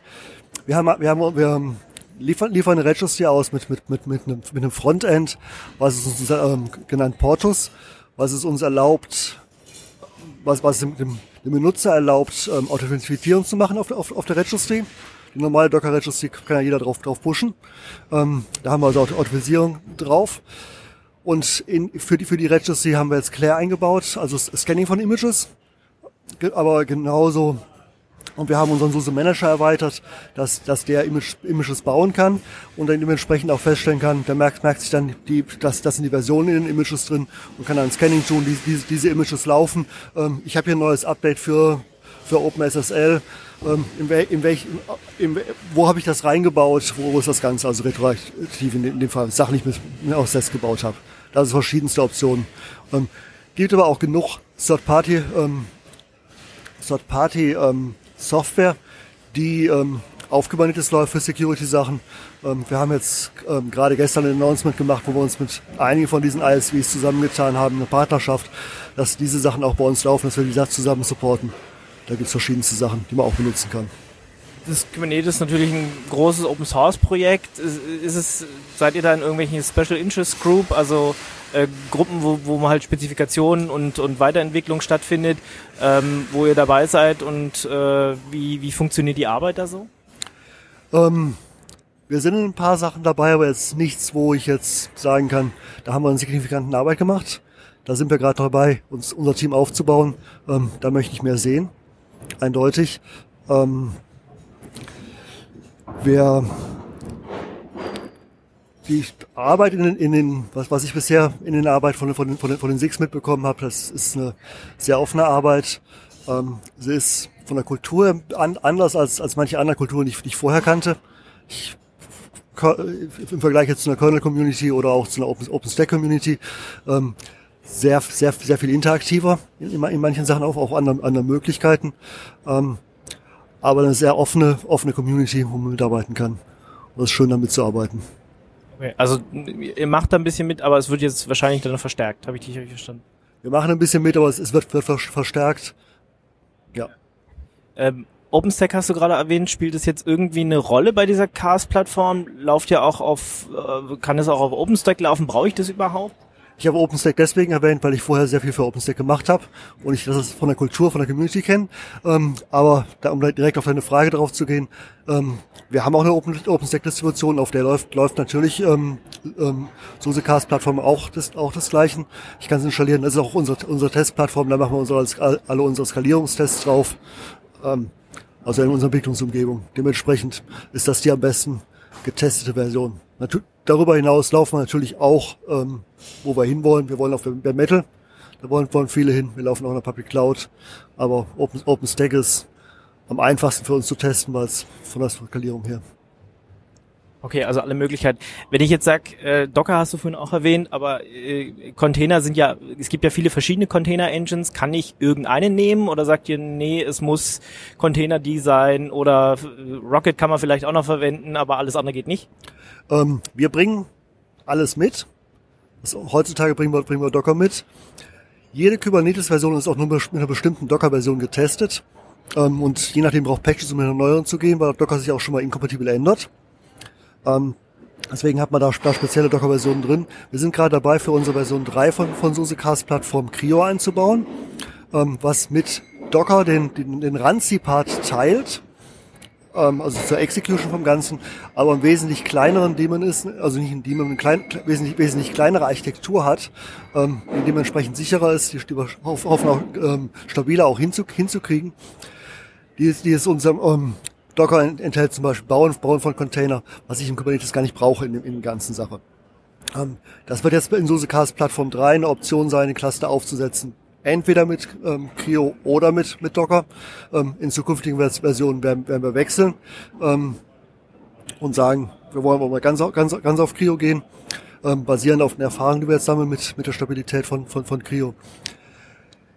Wir haben, wir haben, wir haben liefern, liefern Registry aus mit, mit, mit, mit, einem, mit einem Frontend, was es uns ähm, genannt Portus, was es uns erlaubt, was, was dem, dem Benutzer erlaubt, ähm, Authentifizierung zu machen auf, auf, auf der Registry. Die normale Docker Registry kann ja jeder drauf, drauf pushen. Ähm, da haben wir also Authentifizierung drauf. Und in, für, die, für die Registry haben wir jetzt Claire eingebaut, also Scanning von Images. Aber genauso und wir haben unseren SUSE Manager erweitert, dass, dass der Image, Images bauen kann und dann dementsprechend auch feststellen kann, der merkt, merkt sich dann, die, dass das sind die Versionen in den Images drin und kann dann Scanning tun, die, die, diese Images laufen. Ähm, ich habe hier ein neues Update für, für OpenSSL. Ähm, in, wel, in welch, in, wo habe ich das reingebaut? Wo ist das Ganze? Also retroaktiv in, dem Fall, Sachen, die ich mir aus Test gebaut habe. Da sind verschiedenste Optionen. Ähm, gibt aber auch genug Third-Party ähm, Third-Party ähm, Software, die ähm, aufgebahrt ist läuft für Security-Sachen. Ähm, wir haben jetzt ähm, gerade gestern ein Announcement gemacht, wo wir uns mit einigen von diesen ISVs zusammengetan haben, eine Partnerschaft, dass diese Sachen auch bei uns laufen, dass wir die Sachen zusammen supporten. Da gibt es verschiedenste Sachen, die man auch benutzen kann. Das Kubernetes ist natürlich ein großes Open Source Projekt. Ist es, seid ihr da in irgendwelchen Special Interest Group, also äh, Gruppen, wo, wo man halt Spezifikationen und, und Weiterentwicklung stattfindet, ähm, wo ihr dabei seid und äh, wie, wie funktioniert die Arbeit da so? Ähm, wir sind in ein paar Sachen dabei, aber jetzt nichts, wo ich jetzt sagen kann, da haben wir einen signifikanten Arbeit gemacht. Da sind wir gerade dabei, uns unser Team aufzubauen. Ähm, da möchte ich mehr sehen, eindeutig. Ähm, wir die Arbeit in den, in den was, was ich bisher in den Arbeit von, von, von, den, von den Six mitbekommen habe, das ist eine sehr offene Arbeit. Ähm, sie ist von der Kultur an, anders als, als manche andere Kulturen, die ich, die ich vorher kannte. Ich, Im Vergleich jetzt zu einer Kernel-Community oder auch zu einer Open, OpenStack-Community ähm, sehr, sehr, sehr viel interaktiver in, in manchen Sachen auch, auch andere, andere Möglichkeiten. Ähm, aber eine sehr offene, offene Community, wo man mitarbeiten kann. Und es ist schön, damit zu arbeiten. Okay, also ihr macht da ein bisschen mit, aber es wird jetzt wahrscheinlich dann noch verstärkt. Habe ich dich richtig verstanden? Wir machen ein bisschen mit, aber es wird, wird verstärkt. Ja. Ähm, OpenStack hast du gerade erwähnt, spielt es jetzt irgendwie eine Rolle bei dieser Cast-Plattform? Lauft ja auch auf, äh, kann es auch auf OpenStack laufen? Brauche ich das überhaupt? Ich habe OpenStack deswegen erwähnt, weil ich vorher sehr viel für OpenStack gemacht habe und ich das von der Kultur, von der Community kenne. Ähm, aber da, um direkt auf deine Frage drauf zu gehen, ähm, wir haben auch eine Open, OpenStack-Distribution, auf der läuft, läuft natürlich ähm, ähm, SuseCast-Plattform auch das, auch das Gleiche. Ich kann es installieren, das ist auch unsere, unsere Testplattform, da machen wir unsere, alle unsere Skalierungstests drauf, ähm, also in unserer Entwicklungsumgebung. Dementsprechend ist das die am besten getestete Version. Darüber hinaus laufen wir natürlich auch, ähm, wo wir hinwollen. Wir wollen auf Bare Metal. Da wollen, wollen viele hin. Wir laufen auch in der Public Cloud. Aber Open, OpenStack ist am einfachsten für uns zu testen, weil es von der Skalierung her Okay, also alle Möglichkeiten. Wenn ich jetzt sag, äh, Docker hast du vorhin auch erwähnt, aber äh, Container sind ja, es gibt ja viele verschiedene Container-Engines. Kann ich irgendeine nehmen oder sagt ihr, nee, es muss Container die sein oder äh, Rocket kann man vielleicht auch noch verwenden, aber alles andere geht nicht? Ähm, wir bringen alles mit. Also heutzutage bringen wir, bringen wir Docker mit. Jede Kubernetes-Version ist auch nur mit einer bestimmten Docker-Version getestet. Ähm, und je nachdem braucht Patches, um in eine neueren zu gehen, weil Docker sich auch schon mal inkompatibel ändert. Ähm, deswegen hat man da, da spezielle Docker-Versionen drin. Wir sind gerade dabei, für unsere Version 3 von, von SUSE-Cast-Plattform Creo einzubauen, ähm, was mit Docker den, den, den Ranzi-Part teilt, ähm, also zur Execution vom Ganzen, aber einen wesentlich kleineren Daemon ist, also nicht ein Daemon, eine klein, wesentlich, wesentlich kleinere Architektur hat, ähm, dementsprechend sicherer ist, die hoffen auch ähm, stabiler auch hinzu, hinzukriegen. Die ist, die ist unserem ähm, Docker enthält zum Beispiel Bauen, Bauen von Container, was ich im Kubernetes gar nicht brauche in, in der ganzen Sache. Ähm, das wird jetzt in SUSE-Cast Plattform 3 eine Option sein, den Cluster aufzusetzen. Entweder mit ähm, Creo oder mit, mit Docker. Ähm, in zukünftigen Versionen werden, werden wir wechseln ähm, und sagen, wir wollen mal ganz, ganz, ganz auf Creo gehen, ähm, basierend auf den Erfahrungen, die wir jetzt sammeln mit, mit der Stabilität von, von, von Creo.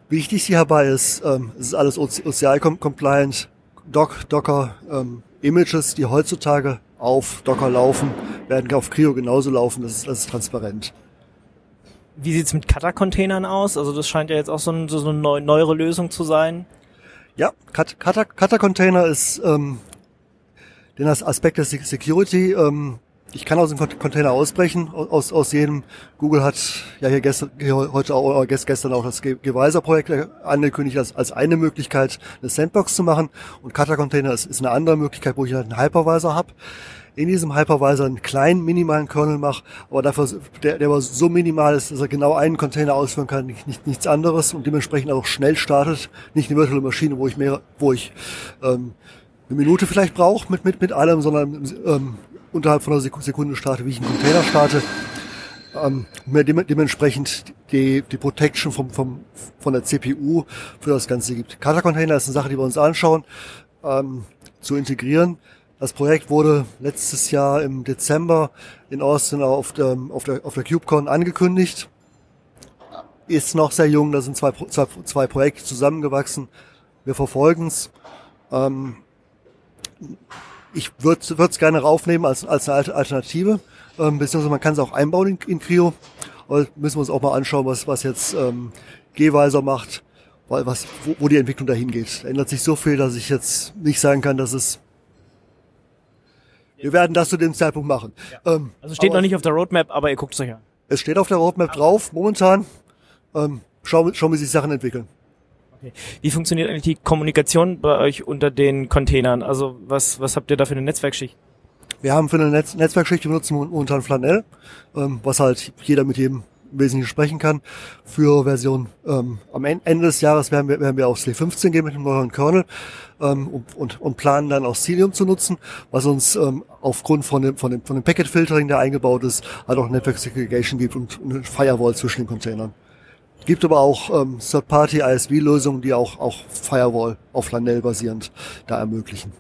Wichtig hierbei ist, ähm, es ist alles OCI-compliant, Doc, Docker ähm, Images, die heutzutage auf Docker laufen, werden auf Creo genauso laufen. Das ist, das ist transparent. Wie sieht's mit Kata-Containern aus? Also das scheint ja jetzt auch so, ein, so eine neu, neuere Lösung zu sein. Ja, Kata-Container ist ähm, den Aspekt der Security ähm, ich kann aus dem Container ausbrechen, aus, aus jedem. Google hat ja hier gestern, hier heute auch, äh, gestern auch das Geweiser-Projekt angekündigt als, als eine Möglichkeit, eine Sandbox zu machen. Und Kata-Container ist, ist eine andere Möglichkeit, wo ich halt einen Hypervisor habe. In diesem Hypervisor einen kleinen, minimalen Kernel mache, aber dafür, der, der aber so minimal ist, dass er genau einen Container ausführen kann, nicht, nicht nichts anderes und dementsprechend auch schnell startet. Nicht eine virtuelle Maschine, wo ich mehr, wo ich ähm, eine Minute vielleicht brauche mit, mit, mit allem, sondern ähm, unterhalb von einer Sekunde starte, wie ich einen Container starte. Ähm, mir dementsprechend die, die Protection vom, vom, von der CPU für das Ganze gibt. Kata Container ist eine Sache, die wir uns anschauen, ähm, zu integrieren. Das Projekt wurde letztes Jahr im Dezember in Austin auf der, auf der, auf der KubeCon angekündigt. Ist noch sehr jung, da sind zwei, zwei, zwei Projekte zusammengewachsen. Wir verfolgen es. Ähm, ich würde es gerne raufnehmen als, als eine Alternative, ähm, beziehungsweise man kann es auch einbauen in, in Creo. Aber müssen wir uns auch mal anschauen, was, was jetzt ähm, Gehweiser macht, weil was, wo, wo die Entwicklung dahin geht. Da ändert sich so viel, dass ich jetzt nicht sagen kann, dass es wir werden das zu dem Zeitpunkt machen. Ja. Ähm, also steht noch nicht auf der Roadmap, aber ihr guckt es euch an. Es steht auf der Roadmap drauf, momentan. Ähm, schauen, schauen, wie sich Sachen entwickeln. Okay. Wie funktioniert eigentlich die Kommunikation bei euch unter den Containern? Also was, was habt ihr da für eine Netzwerkschicht? Wir haben für eine Netz Netzwerkschicht, wir benutzen momentan Flanell, ähm, was halt jeder mit jedem im Wesentlichen sprechen kann. Für Version ähm, am Ende des Jahres werden wir, werden wir auf Slave 15 gehen mit einem neuen Kernel ähm, und, und, und planen dann auch Cilium zu nutzen, was uns ähm, aufgrund von dem, von dem, von dem Packet Filtering, der eingebaut ist, halt auch Network Segregation gibt und eine Firewall zwischen den Containern. Gibt aber auch ähm, Third-Party ISV-Lösungen, die auch, auch Firewall auf Lanell basierend da ermöglichen.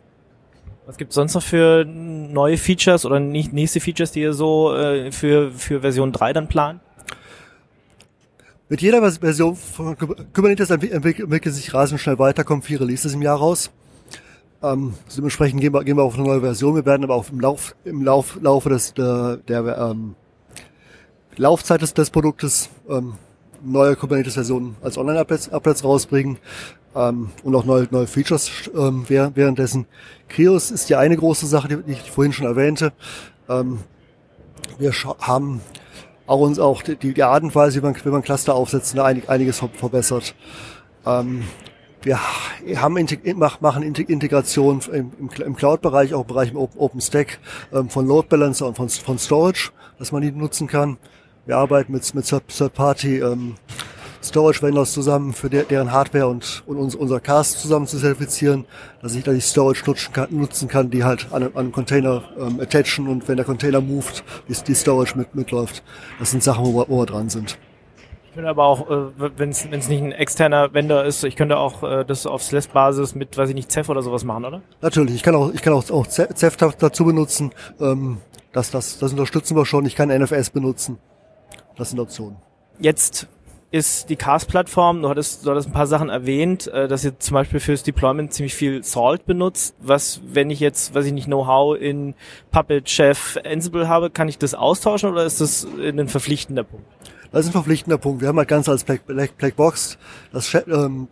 Was gibt sonst noch für neue Features oder nächste Features, die ihr so äh, für, für Version 3 dann plant? Mit jeder Version von Kubernetes entwickelt sich rasend schnell weiter, kommen vier Releases im Jahr raus. Ähm, dementsprechend gehen wir, gehen wir auf eine neue Version. Wir werden aber auch im, Lauf, im Lauf, Laufe des, der, der ähm, Laufzeit des, des Produktes ähm, neue Kubernetes-Versionen als Online-Applets rausbringen ähm, und auch neue, neue Features ähm, währenddessen. Krios ist die eine große Sache, die, ich vorhin schon erwähnte. Ähm, wir haben auch uns auch die, die Art und Weise, wie man, wie man Cluster aufsetzt, einig, einiges verbessert. Ähm, wir haben machen Integration im, Cloud-Bereich, auch im Bereich OpenStack ähm, von Load Balancer und von Storage, dass man die nutzen kann. Wir arbeiten mit, mit Third-Party ähm, Storage Vendors zusammen, für der, deren Hardware und, und uns, unser Cast zusammen zu zertifizieren, dass ich, dass ich Storage nutzen kann, nutzen kann die halt an, an einem Container ähm, attachen und wenn der Container moved, die, die Storage mit, mitläuft. Das sind Sachen, wo wir, wo wir dran sind. Ich könnte aber auch, äh, wenn es nicht ein externer Vendor ist, ich könnte auch äh, das auf SLES-Basis mit, weiß ich nicht, Ceph oder sowas machen, oder? Natürlich, ich kann auch, ich kann auch, auch Ceph dazu benutzen. Ähm, das, das, das unterstützen wir schon. Ich kann NFS benutzen. Das sind Optionen. Jetzt ist die Cast-Plattform, du hattest, du hattest ein paar Sachen erwähnt, äh, dass ihr zum Beispiel fürs Deployment ziemlich viel Salt benutzt. Was, wenn ich jetzt, weiß ich nicht, Know-how in Puppet, Chef, Ansible habe, kann ich das austauschen oder ist das ein verpflichtender Punkt? Das ist ein verpflichtender Punkt. Wir haben halt ganz als Black, Black, Black Box das, ähm,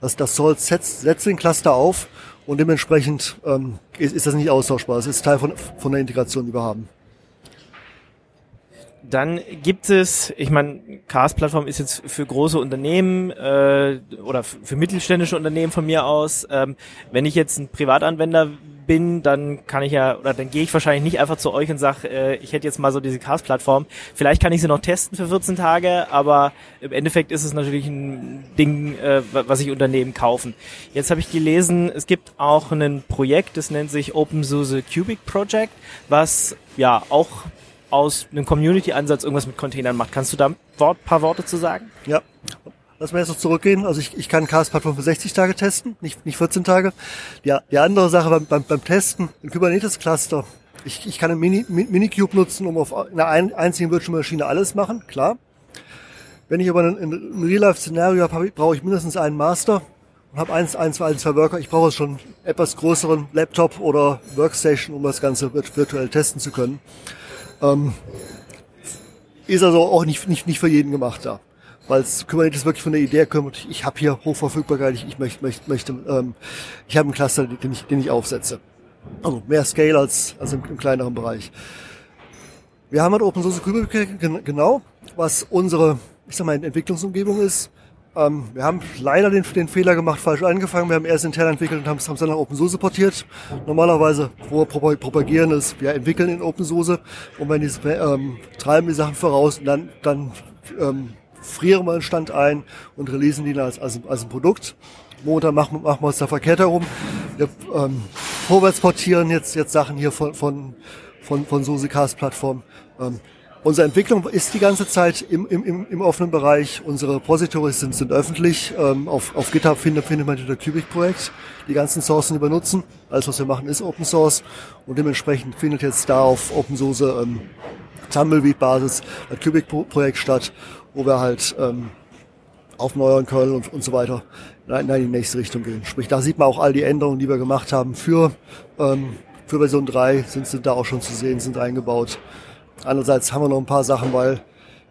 das, das Salt setzt, setzt den Cluster auf und dementsprechend ähm, ist, ist das nicht austauschbar. Es ist Teil von, von der Integration, die wir haben. Dann gibt es, ich meine, Cars-Plattform ist jetzt für große Unternehmen äh, oder für mittelständische Unternehmen von mir aus. Ähm, wenn ich jetzt ein Privatanwender bin, dann kann ich ja, oder dann gehe ich wahrscheinlich nicht einfach zu euch und sage, äh, ich hätte jetzt mal so diese Cars-Plattform. Vielleicht kann ich sie noch testen für 14 Tage, aber im Endeffekt ist es natürlich ein Ding, äh, was sich Unternehmen kaufen. Jetzt habe ich gelesen, es gibt auch ein Projekt, das nennt sich OpenSUSE Cubic Project, was ja auch aus einem Community-Ansatz irgendwas mit Containern macht. Kannst du da ein Wort, paar Worte zu sagen? Ja. Lass mal jetzt noch zurückgehen. Also ich, ich kann Cast-Plattform für 60 Tage testen, nicht, nicht 14 Tage. Die, die andere Sache beim, beim, beim Testen, ein Kubernetes-Cluster. Ich, ich kann ein Mini, Minikube nutzen, um auf einer ein, einzigen Virtual Maschine alles machen, klar. Wenn ich aber ein, ein Real-Life-Szenario habe, brauche ich mindestens einen Master und habe eins, eins, ein, zwei Worker. Ich brauche schon etwas größeren Laptop oder Workstation, um das Ganze virtuell testen zu können. Ähm, ist also auch nicht, nicht, nicht für jeden gemacht da. Weil Kubernetes wirklich von der Idee kommt, ich habe hier Hochverfügbarkeit, ich, ich möchte, möchte, möchte ähm, ich habe einen Cluster, den ich, den ich aufsetze. Also mehr Scale als, als im, im kleineren Bereich. Wir haben halt Open Source Kubernetes genau, was unsere, ich sag mal, Entwicklungsumgebung ist. Ähm, wir haben leider den, den Fehler gemacht, falsch angefangen. Wir haben erst intern entwickelt und haben es dann nach OpenSUSE portiert. Normalerweise, wo wir propagieren, ist, wir entwickeln in OpenSUSE und wenn die ähm, treiben die Sachen voraus dann, dann ähm, frieren wir einen Stand ein und releasen die als, als, als ein Produkt. Momentan machen, machen wir uns da verkehrt herum. Wir ähm, vorwärts portieren jetzt, jetzt Sachen hier von, von, von, von SUSE Cast Plattform. Ähm, Unsere Entwicklung ist die ganze Zeit im, im, im offenen Bereich. Unsere Repositories sind, sind öffentlich. Ähm, auf, auf GitHub findet, findet man das Cubic-Projekt. Die ganzen Sourcen übernutzen. Alles, was wir machen, ist Open Source. Und dementsprechend findet jetzt da auf Open Source ähm, Tumbleweed-Basis das Cubic-Projekt statt, wo wir halt ähm, auf neueren Kernel und, und so weiter in die nächste Richtung gehen. Sprich, da sieht man auch all die Änderungen, die wir gemacht haben für, ähm, für Version 3, sind, sind da auch schon zu sehen, sind eingebaut. Andererseits haben wir noch ein paar Sachen, weil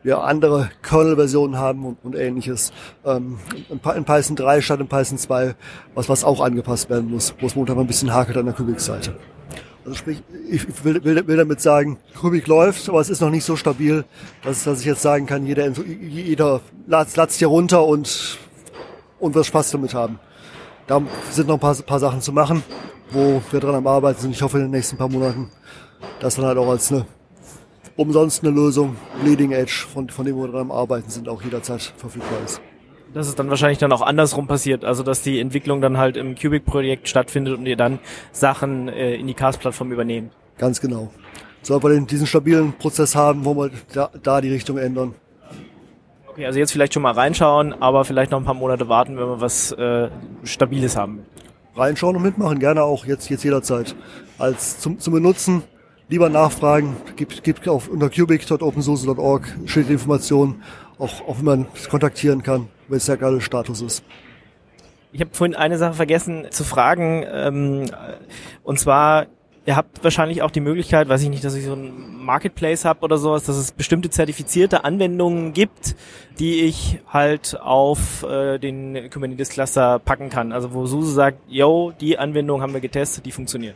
wir andere Kernel-Versionen haben und, und ähnliches. Ähm, in, Python 3 statt in Python 2, was, was auch angepasst werden muss, wo es momentan ein bisschen hakelt an der Kubik-Seite. Also sprich, ich will, will, will damit sagen, Kubik läuft, aber es ist noch nicht so stabil, dass, dass ich jetzt sagen kann, jeder, jeder latzt hier runter und, und wird Spaß damit haben. Da sind noch ein paar, paar Sachen zu machen, wo wir dran am Arbeiten sind. Ich hoffe in den nächsten paar Monaten, dass dann halt auch als eine umsonst eine Lösung, Leading Edge, von, von dem wir am Arbeiten sind, auch jederzeit verfügbar ist. Dass es dann wahrscheinlich dann auch andersrum passiert, also dass die Entwicklung dann halt im Cubic-Projekt stattfindet und ihr dann Sachen äh, in die Cast-Plattform übernehmt. Ganz genau. So, wir diesen stabilen Prozess haben, wo wir da, da die Richtung ändern. Okay, also jetzt vielleicht schon mal reinschauen, aber vielleicht noch ein paar Monate warten, wenn wir was äh, Stabiles haben. Reinschauen und mitmachen, gerne auch jetzt, jetzt jederzeit. Als zum, zum Benutzen lieber nachfragen. Gibt, gibt auf unter cubic.opensource.org steht die Information, auch, auch wie man es kontaktieren kann, wenn es der gerade Status ist. Ich habe vorhin eine Sache vergessen zu fragen, ähm, und zwar Ihr habt wahrscheinlich auch die Möglichkeit, weiß ich nicht, dass ich so ein Marketplace habe oder sowas, dass es bestimmte zertifizierte Anwendungen gibt, die ich halt auf äh, den Kubernetes Cluster packen kann. Also wo SUSE sagt, yo, die Anwendung haben wir getestet, die funktioniert.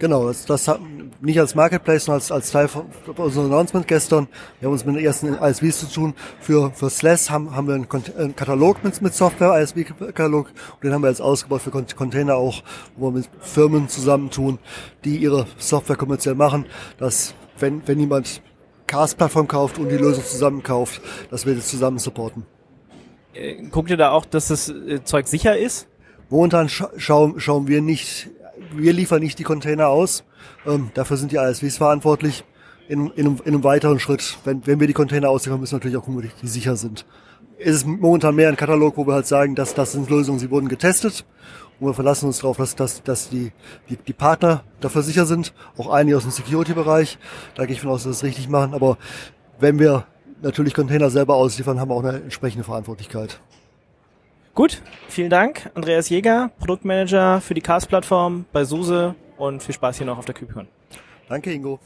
Genau, das, das hat nicht als Marketplace, sondern als, als Teil von unserem Announcement gestern. Wir haben uns mit den ersten ISVs zu tun. Für, für SLES haben, haben wir einen, einen Katalog mit, mit Software, ISV-Katalog. Und den haben wir jetzt ausgebaut für Container auch, wo wir mit Firmen zusammentun, die ihre Software kommerziell machen, dass wenn, wenn jemand Cast-Plattform kauft und die Lösung zusammen kauft, dass wir das zusammen supporten. Äh, guckt ihr da auch, dass das äh, Zeug sicher ist? Momentan scha schauen, schauen wir nicht, wir liefern nicht die Container aus. Ähm, dafür sind die ASWs verantwortlich. In, in, in einem weiteren Schritt, wenn, wenn wir die Container ausliefern, müssen wir natürlich auch gucken, die sicher sind. Es ist momentan mehr ein Katalog, wo wir halt sagen, dass das sind Lösungen, sie wurden getestet und wir verlassen uns darauf, dass, dass, dass die, die, die Partner dafür sicher sind, auch einige aus dem Security-Bereich. Da gehe ich von aus, dass sie das richtig machen. Aber wenn wir natürlich Container selber ausliefern, haben wir auch eine entsprechende Verantwortlichkeit. Gut, vielen Dank. Andreas Jäger, Produktmanager für die Cars-Plattform bei SUSE und viel Spaß hier noch auf der KubeCon. Danke, Ingo.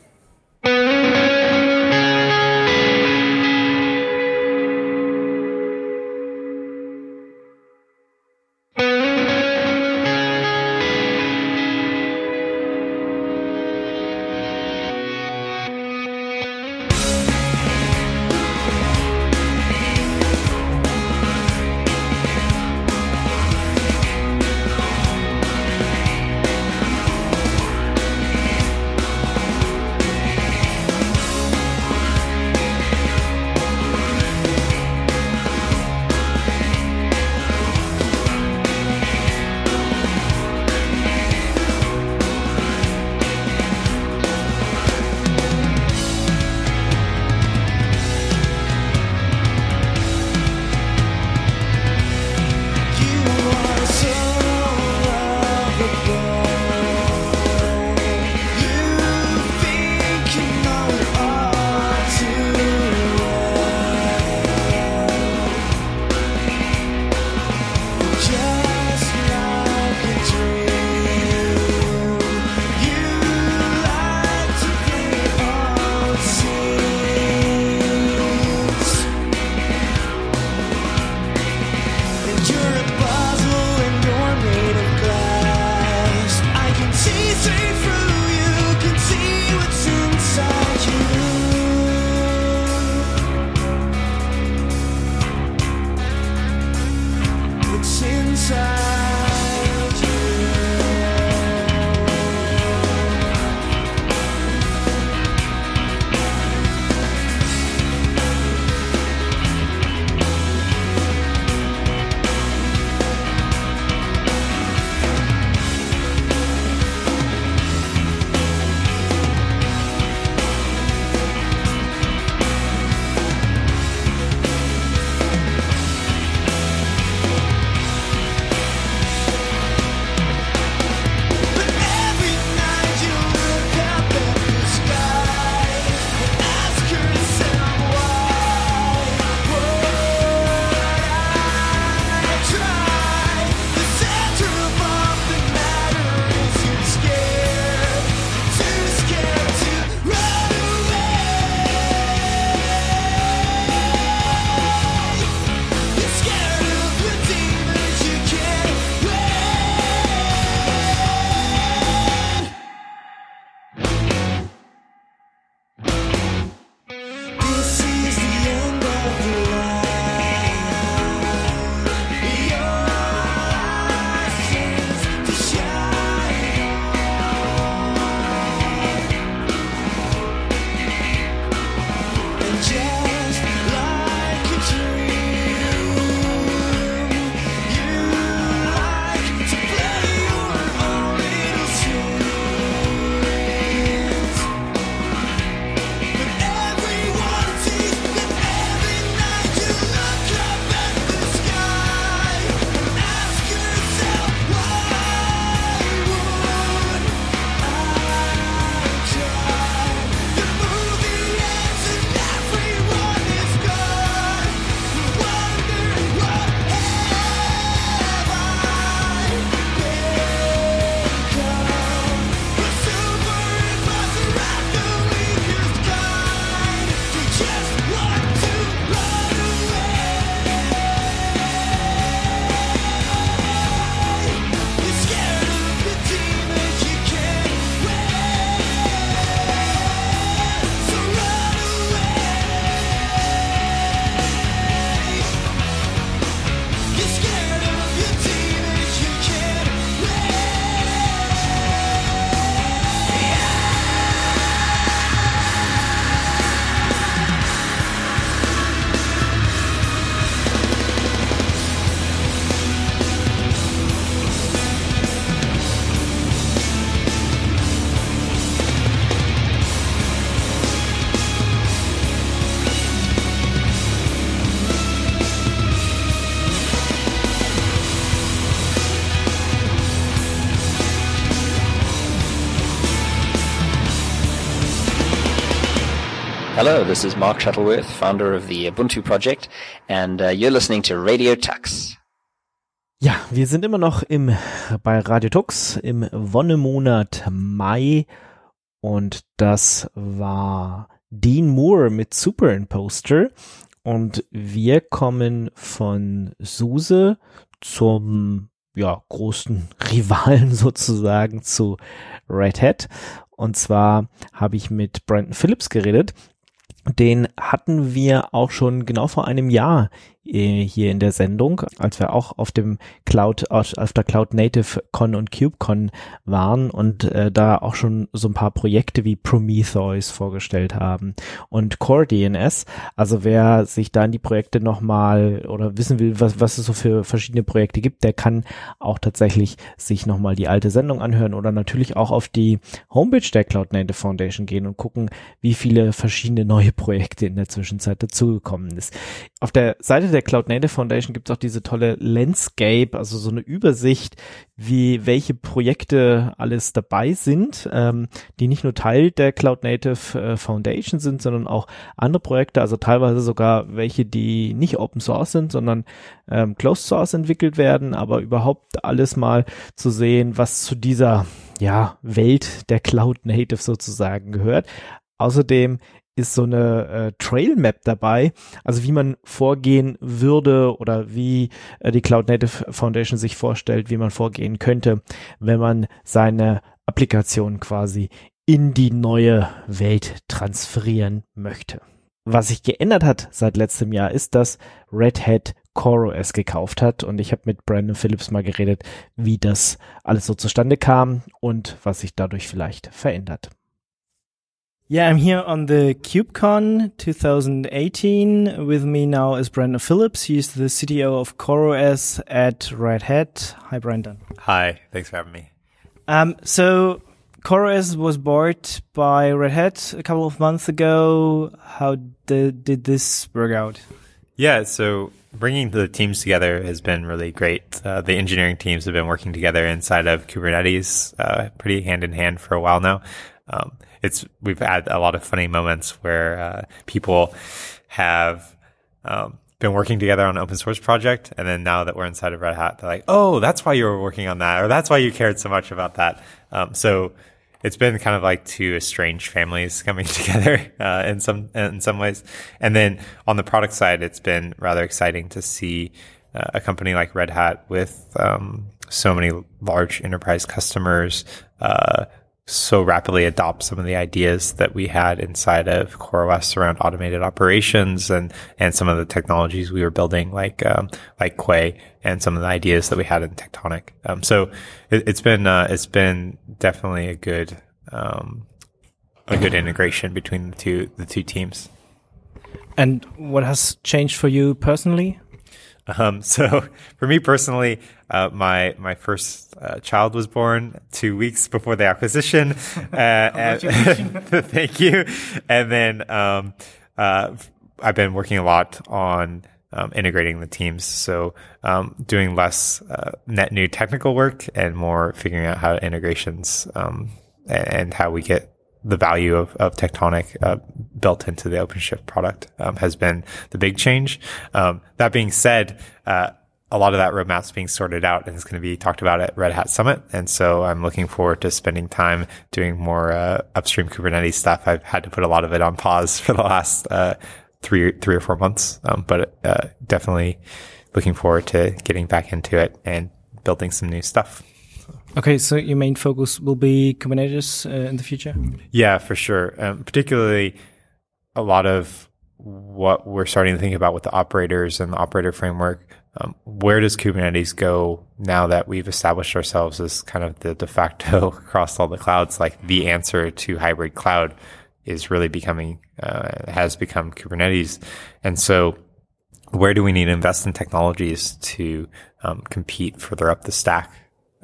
This is Mark Shuttleworth, founder of the Ubuntu project, and uh, you're listening to Radio Tux. Ja, wir sind immer noch im, bei Radio Tux im Wonnemonat Mai und das war Dean Moore mit Superimposter und wir kommen von SUSE zum ja, großen Rivalen sozusagen zu Red Hat. Und zwar habe ich mit Brandon Phillips geredet. Den hatten wir auch schon genau vor einem Jahr hier in der Sendung, als wir auch auf dem Cloud, auf der Cloud Native Con und KubeCon waren und äh, da auch schon so ein paar Projekte wie Prometheus vorgestellt haben und Core DNS. Also wer sich da in die Projekte nochmal oder wissen will, was, was es so für verschiedene Projekte gibt, der kann auch tatsächlich sich nochmal die alte Sendung anhören oder natürlich auch auf die Homepage der Cloud Native Foundation gehen und gucken, wie viele verschiedene neue Projekte in der Zwischenzeit dazugekommen ist. Auf der Seite der Cloud Native Foundation gibt es auch diese tolle Landscape, also so eine Übersicht, wie welche Projekte alles dabei sind, ähm, die nicht nur Teil der Cloud Native äh, Foundation sind, sondern auch andere Projekte, also teilweise sogar welche, die nicht Open Source sind, sondern ähm, Closed Source entwickelt werden, aber überhaupt alles mal zu sehen, was zu dieser ja, Welt der Cloud Native sozusagen gehört. Außerdem ist so eine äh, Trail Map dabei, also wie man vorgehen würde oder wie äh, die Cloud Native Foundation sich vorstellt, wie man vorgehen könnte, wenn man seine Applikation quasi in die neue Welt transferieren möchte. Was sich geändert hat seit letztem Jahr ist, dass Red Hat CoreOS gekauft hat und ich habe mit Brandon Phillips mal geredet, wie das alles so zustande kam und was sich dadurch vielleicht verändert. Yeah, I'm here on the KubeCon 2018. With me now is Brandon Phillips. He's the CTO of CoreOS at Red Hat. Hi, Brandon. Hi, thanks for having me. Um, so CoreOS was bought by Red Hat a couple of months ago. How did, did this work out? Yeah, so bringing the teams together has been really great. Uh, the engineering teams have been working together inside of Kubernetes uh, pretty hand in hand for a while now. Um, it's we've had a lot of funny moments where uh, people have um, been working together on an open source project, and then now that we're inside of Red Hat, they're like, "Oh, that's why you were working on that, or that's why you cared so much about that." Um, so it's been kind of like two estranged families coming together uh, in some in some ways. And then on the product side, it's been rather exciting to see uh, a company like Red Hat with um, so many large enterprise customers uh, so rapidly adopt some of the ideas that we had inside of CoreOS around automated operations and and some of the technologies we were building, like um, like Quay, and some of the ideas that we had in Tectonic. Um, so it, has been uh, it's been definitely a good um, a good integration between the two the two teams. And what has changed for you personally? Um, so for me personally, uh, my my first uh, child was born two weeks before the acquisition. Uh, and, thank you. And then um, uh, I've been working a lot on um, integrating the teams. So um, doing less uh, net new technical work and more figuring out how integrations um, and, and how we get the value of, of Tectonic uh, built into the OpenShift product um, has been the big change. Um, that being said, uh, a lot of that roadmap's being sorted out and is going to be talked about at Red Hat Summit. And so I'm looking forward to spending time doing more uh, upstream Kubernetes stuff. I've had to put a lot of it on pause for the last uh, three three or four months, um, but uh, definitely looking forward to getting back into it and building some new stuff. Okay, so your main focus will be Kubernetes uh, in the future? Yeah, for sure. Um, particularly a lot of what we're starting to think about with the operators and the operator framework. Um, where does Kubernetes go now that we've established ourselves as kind of the de facto across all the clouds, like the answer to hybrid cloud is really becoming, uh, has become Kubernetes. And so where do we need to invest in technologies to um, compete further up the stack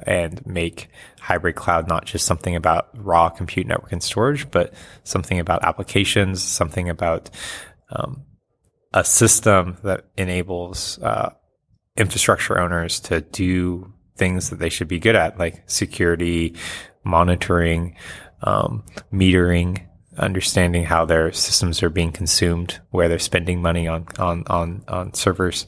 and make hybrid cloud not just something about raw compute network and storage, but something about applications, something about um, a system that enables uh, infrastructure owners to do things that they should be good at, like security, monitoring, um, metering, understanding how their systems are being consumed, where they're spending money on on on on servers.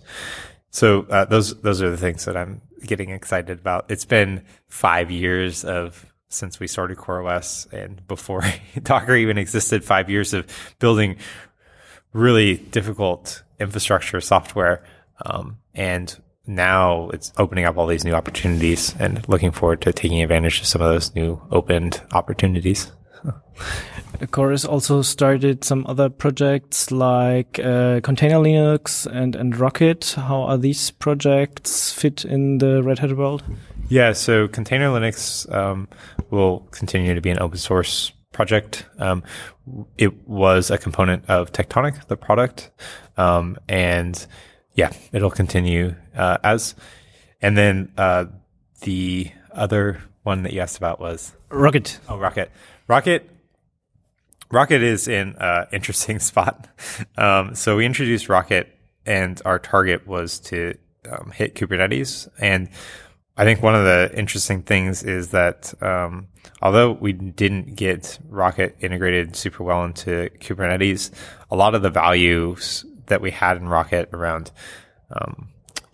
So uh, those those are the things that I'm getting excited about. It's been five years of since we started CoreOS and before Docker even existed, five years of building really difficult infrastructure software. Um, and now it's opening up all these new opportunities and looking forward to taking advantage of some of those new opened opportunities. CoreOS also started some other projects like uh, Container Linux and, and Rocket. How are these projects fit in the Red Hat world? Yeah, so Container Linux um, will continue to be an open source project. Um, it was a component of Tectonic, the product, um, and yeah, it'll continue uh, as. And then uh, the other one that you asked about was Rocket. Oh, Rocket. Rocket. Rocket is in an interesting spot. Um, so we introduced Rocket, and our target was to um, hit Kubernetes. And I think one of the interesting things is that um, although we didn't get Rocket integrated super well into Kubernetes, a lot of the values that we had in Rocket around um,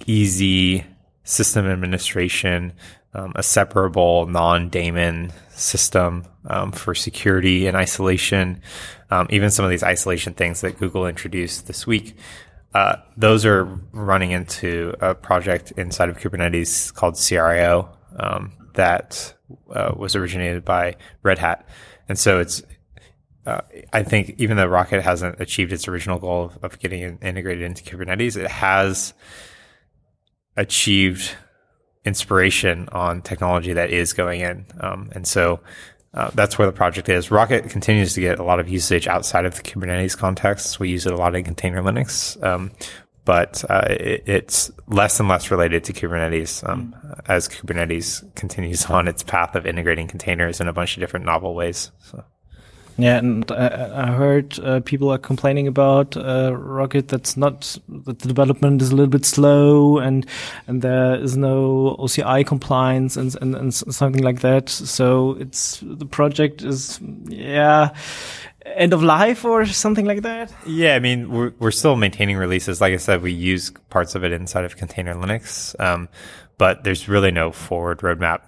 easy system administration, um, a separable non-daemon system um, for security and isolation, um, even some of these isolation things that Google introduced this week. Uh, those are running into a project inside of Kubernetes called CRIO um, that uh, was originated by Red Hat, and so it's. Uh, I think even though Rocket hasn't achieved its original goal of, of getting integrated into Kubernetes, it has achieved inspiration on technology that is going in, um, and so uh, that's where the project is. Rocket continues to get a lot of usage outside of the Kubernetes context. We use it a lot in container Linux, um, but uh, it, it's less and less related to Kubernetes um, mm. as Kubernetes continues on its path of integrating containers in a bunch of different novel ways. So. Yeah, and I, I heard uh, people are complaining about uh, Rocket. That's not that the development is a little bit slow, and and there is no OCI compliance and and, and something like that. So it's the project is yeah end of life or something like that. Yeah, I mean we're we're still maintaining releases. Like I said, we use parts of it inside of Container Linux, um, but there's really no forward roadmap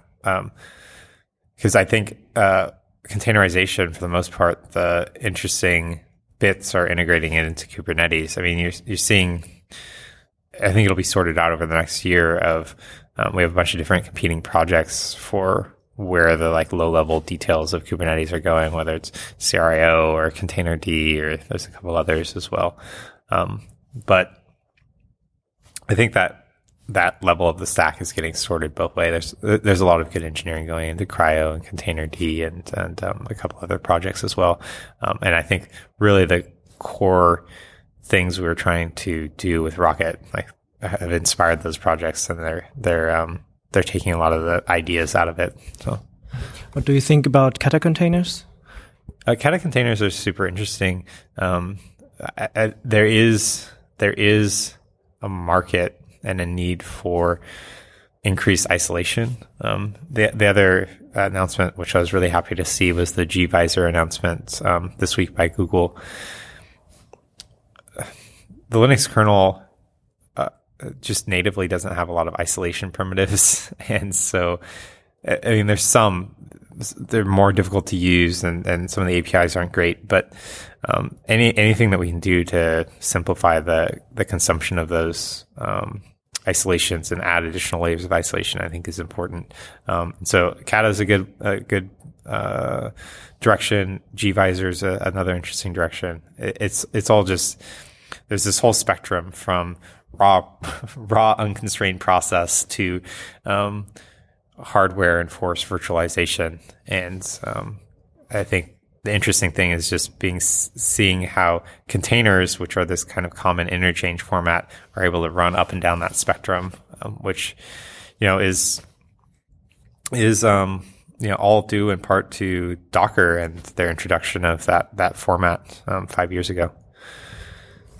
because um, I think. Uh, containerization for the most part, the interesting bits are integrating it into Kubernetes. I mean, you're you're seeing. I think it'll be sorted out over the next year. Of um, we have a bunch of different competing projects for where the like low level details of Kubernetes are going, whether it's CRI-O or containerd or there's a couple others as well. Um, but I think that that level of the stack is getting sorted both ways. There's there's a lot of good engineering going into CRI-O and containerd and and um, a couple other projects as well. Um, and I think really the core things we are trying to do with Rocket like have inspired those projects, and they're they're um, they're taking a lot of the ideas out of it. So, what do you think about kata containers? Uh, kata containers are super interesting. Um, I, I, there is there is a market and a need for increased isolation. Um, the the other announcement, which I was really happy to see, was the gVisor announcement um, this week by Google. The Linux kernel uh, just natively doesn't have a lot of isolation primitives, and so I mean, there's some they're more difficult to use, and, and some of the APIs aren't great. But um, any anything that we can do to simplify the the consumption of those um, isolations and add additional layers of isolation, I think is important. Um, so Kata is a good, a good, uh, direction. gVisor is a, another interesting direction. It, it's, it's all just, there's this whole spectrum from raw, raw unconstrained process to, um, hardware enforced virtualization. And, um, I think the interesting thing is just being seeing how containers, which are this kind of common interchange format, are able to run up and down that spectrum, um, which you know is is um, you know all due in part to Docker and their introduction of that that format um, five years ago.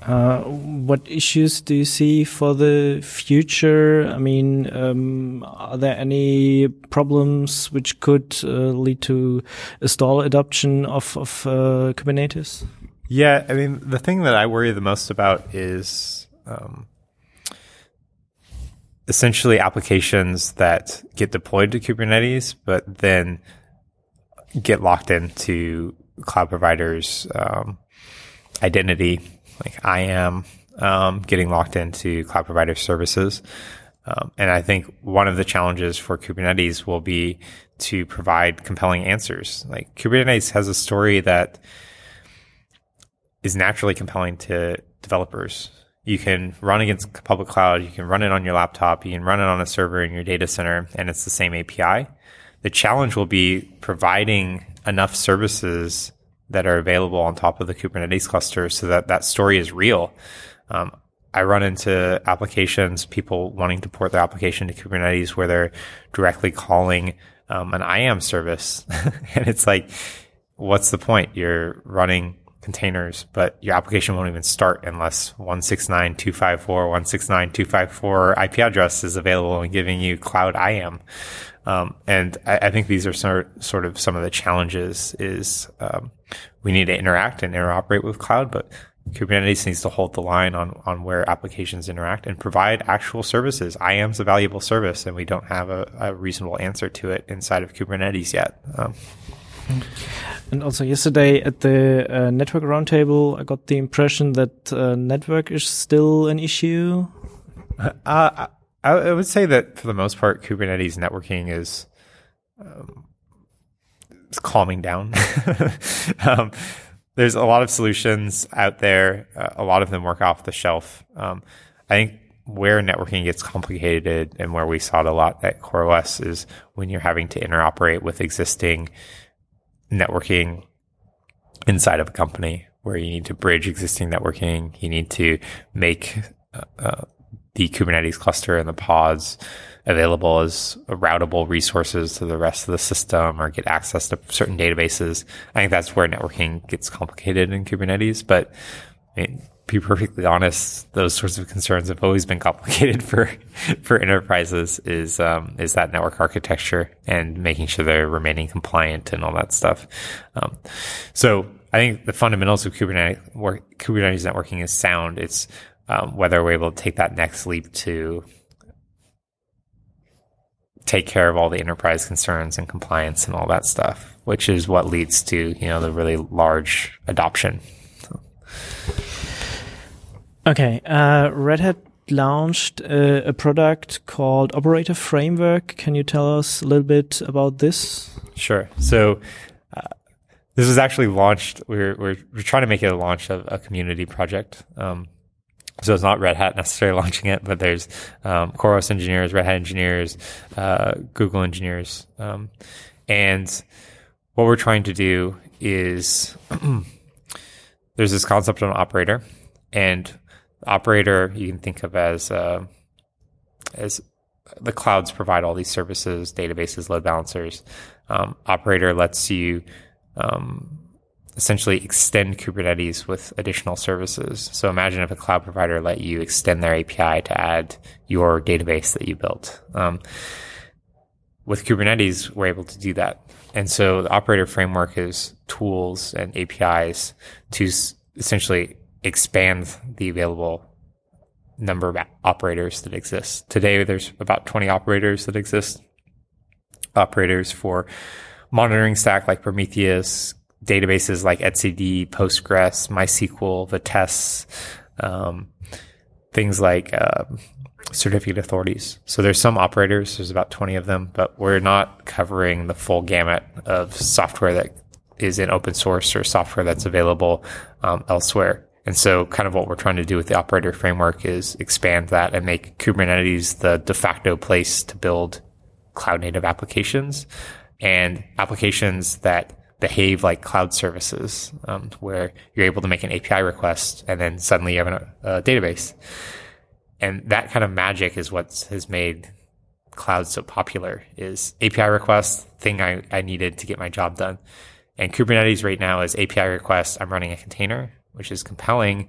Uh, what issues do you see for the future? I mean, um, are there any problems which could uh, lead to a stall adoption of, of uh, Kubernetes? Yeah, I mean, the thing that I worry the most about is um, essentially applications that get deployed to Kubernetes, but then get locked into cloud providers' um, identity like IAM, um, getting locked into cloud provider services. Um, and I think one of the challenges for Kubernetes will be to provide compelling answers. Like Kubernetes has a story that is naturally compelling to developers. You can run against public cloud, you can run it on your laptop, you can run it on a server in your data center, and it's the same API. The challenge will be providing enough services that are available on top of the Kubernetes cluster so that that story is real. Um, I run into applications, people wanting to port their application to Kubernetes where they're directly calling um, an IAM service. and it's like, what's the point? You're running containers, but your application won't even start unless 169.254, 169.254 IP address is available and giving you cloud IAM. Um, and I, I, think these are sort, sort of some of the challenges is, um, we need to interact and interoperate with cloud, but Kubernetes needs to hold the line on, on where applications interact and provide actual services. IAM's a valuable service and we don't have a, a reasonable answer to it inside of Kubernetes yet. Um, and also yesterday at the uh, network roundtable, I got the impression that uh, network is still an issue. Uh, I, would say that for the most part, Kubernetes networking is, um, is calming down. um, there's a lot of solutions out there. Uh, a lot of them work off the shelf. Um, I think where networking gets complicated and where we saw it a lot at CoreOS is when you're having to interoperate with existing networking inside of a company where you need to bridge existing networking. You need to make uh, uh the Kubernetes cluster and the pods available as routable resources to the rest of the system or get access to certain databases. I think that's where networking gets complicated in Kubernetes. But I mean, be perfectly honest, those sorts of concerns have always been complicated for for enterprises. Is um, is that network architecture and making sure they're remaining compliant and all that stuff. Um, so I think the fundamentals of Kubernetes, Kubernetes networking is sound. It's um, whether we're able to take that next leap to take care of all the enterprise concerns and compliance and all that stuff, which is what leads to you know the really large adoption. So. Okay, uh, Red Hat launched a, a, product called Operator Framework. Can you tell us a little bit about this? Sure. So. Uh, this was actually launched. We're, we're, we're trying to make it a launch of a community project. Um, so it's not Red Hat necessarily launching it, but there's um, CoreOS engineers, Red Hat engineers, uh, Google engineers, um, and what we're trying to do is there's this concept of an operator, and operator you can think of as uh, as the clouds provide all these services, databases, load balancers. Um, operator lets you um, essentially extend Kubernetes with additional services. So imagine if a cloud provider let you extend their API to add your database that you built. Um, with Kubernetes, we're able to do that. And so the operator framework is tools and APIs to s- essentially expand the available number of operators that exist. Today, there's about 20 operators that exist. Operators for monitoring stack like Prometheus, databases like etcd, Postgres, MySQL, Vitess, um, things like uh, certificate authorities. So there's some operators. There's about 20 of them, but we're not covering the full gamut of software that is in open source or software that's available um, elsewhere. And so, kind of what we're trying to do with the operator framework is expand that and make Kubernetes the de facto place to build cloud native applications and applications that behave like cloud services, um, where you're able to make an API request and then suddenly you have a, a database. And that kind of magic is what has made cloud so popular is API request thing I, I needed to get my job done. And Kubernetes right now is API request. I'm running a container, which is compelling,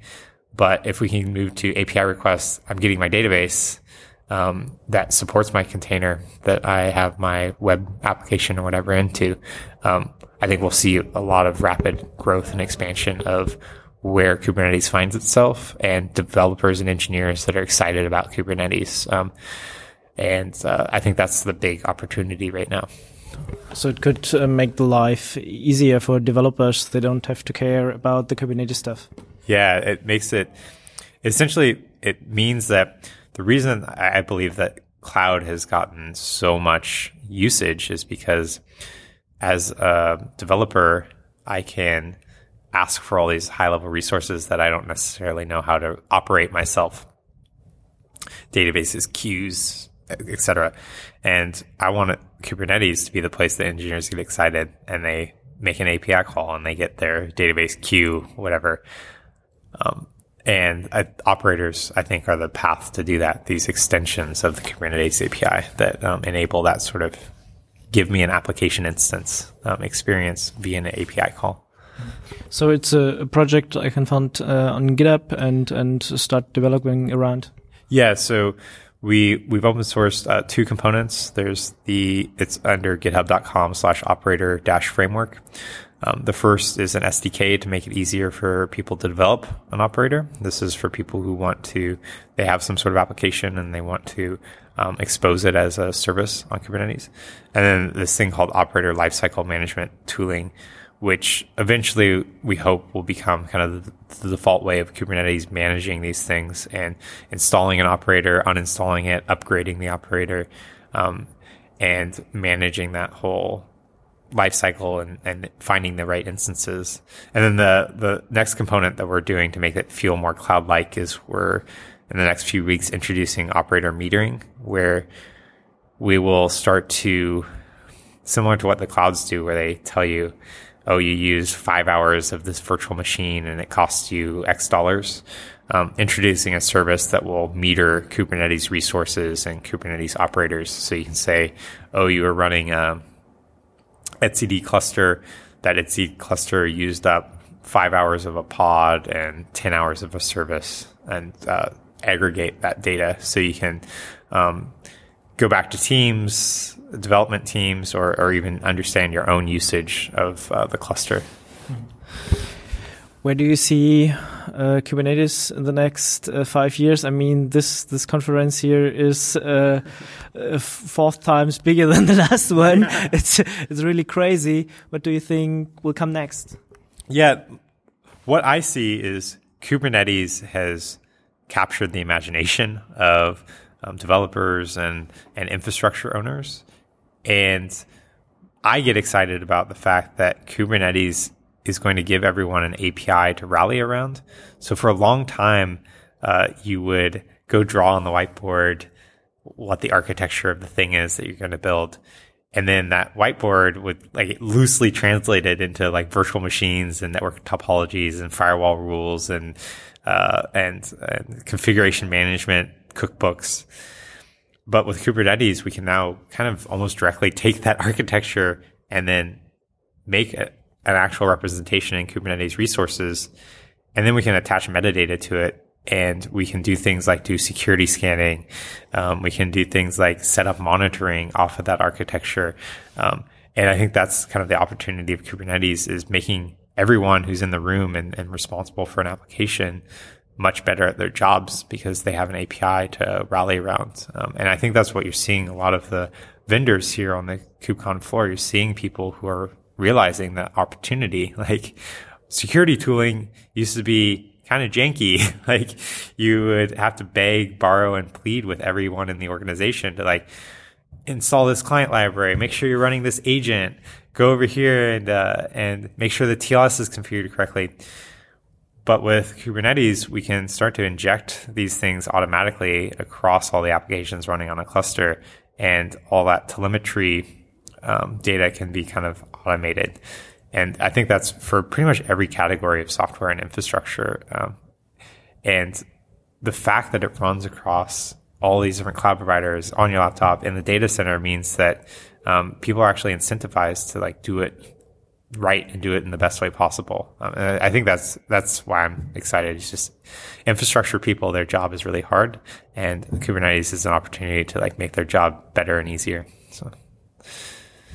But if we can move to API requests, I'm getting my database um, that supports my container that I have my web application or whatever into. Um, I think we'll see a lot of rapid growth and expansion of where Kubernetes finds itself and developers and engineers that are excited about Kubernetes. Um, and uh, I think that's the big opportunity right now. So it could uh, make the life easier for developers. They don't have to care about the Kubernetes stuff. Yeah, it makes it essentially, it means that the reason I believe that cloud has gotten so much usage is because as a developer, I can ask for all these high level resources that I don't necessarily know how to operate myself. Databases, queues, etc. And I want Kubernetes to be the place that engineers get excited and they make an API call and they get their database queue, whatever. Um, and uh, operators, I think, are the path to do that. These extensions of the Kubernetes API that um, enable that sort of give me an application instance um, experience via an API call. So it's a, project I can find uh, on GitHub and and start developing around. Yeah. So we we've open sourced uh, two components. There's the it's under GitHub.com slash operator dash framework. Um, the first is an SDK to make it easier for people to develop an operator. This is for people who want to, they have some sort of application and they want to um, expose it as a service on Kubernetes. And then this thing called operator lifecycle management tooling, which eventually we hope will become kind of the, the default way of Kubernetes managing these things and installing an operator, uninstalling it, upgrading the operator, um, and managing that whole lifecycle and, and finding the right instances. And then the, the next component that we're doing to make it feel more cloud like is we're in the next few weeks introducing operator metering where we will start to similar to what the clouds do where they tell you, oh, you use five hours of this virtual machine and it costs you X dollars. Um, introducing a service that will meter Kubernetes resources and Kubernetes operators. So you can say, oh, you are running a etcd cluster, that etcd cluster used up five hours of a pod and 10 hours of a service and uh, aggregate that data so you can um, go back to teams, development teams, or, or even understand your own usage of uh, the cluster. Where do you see uh, Kubernetes in the next uh, five years? I mean, this this conference here is uh, uh fourth times bigger than the last one. it's it's really crazy. What do you think will come next? Yeah, what I see is Kubernetes has captured the imagination of um, developers and and infrastructure owners, and I get excited about the fact that Kubernetes is going to give everyone an API to rally around. So for a long time, uh, you would go draw on the whiteboard what the architecture of the thing is that you're going to build. And then that whiteboard would like loosely translate it into like virtual machines and network topologies and firewall rules and, uh, and, and configuration management cookbooks. But with Kubernetes, we can now kind of almost directly take that architecture and then make it an actual representation in Kubernetes resources. And then we can attach metadata to it and we can do things like do security scanning. Um, we can do things like set up monitoring off of that architecture. Um, and I think that's kind of the opportunity of Kubernetes is making everyone who's in the room and, and responsible for an application much better at their jobs because they have an API to rally around. Um, and I think that's what you're seeing a lot of the vendors here on the KubeCon floor. You're seeing people who are realizing that opportunity. Like security tooling used to be kind of janky. like you would have to beg, borrow, and plead with everyone in the organization to like install this client library, make sure you're running this agent, go over here and uh, and make sure the TLS is configured correctly. But with Kubernetes, we can start to inject these things automatically across all the applications running on a cluster, and all that telemetry um, data can be kind of automated. And I think that's for pretty much every category of software and infrastructure. Um, and the fact that it runs across all these different cloud providers on your laptop in the data center means that um, people are actually incentivized to like do it right and do it in the best way possible. Um, I think that's that's why I'm excited. It's just infrastructure people, their job is really hard, and Kubernetes is an opportunity to like make their job better and easier. So,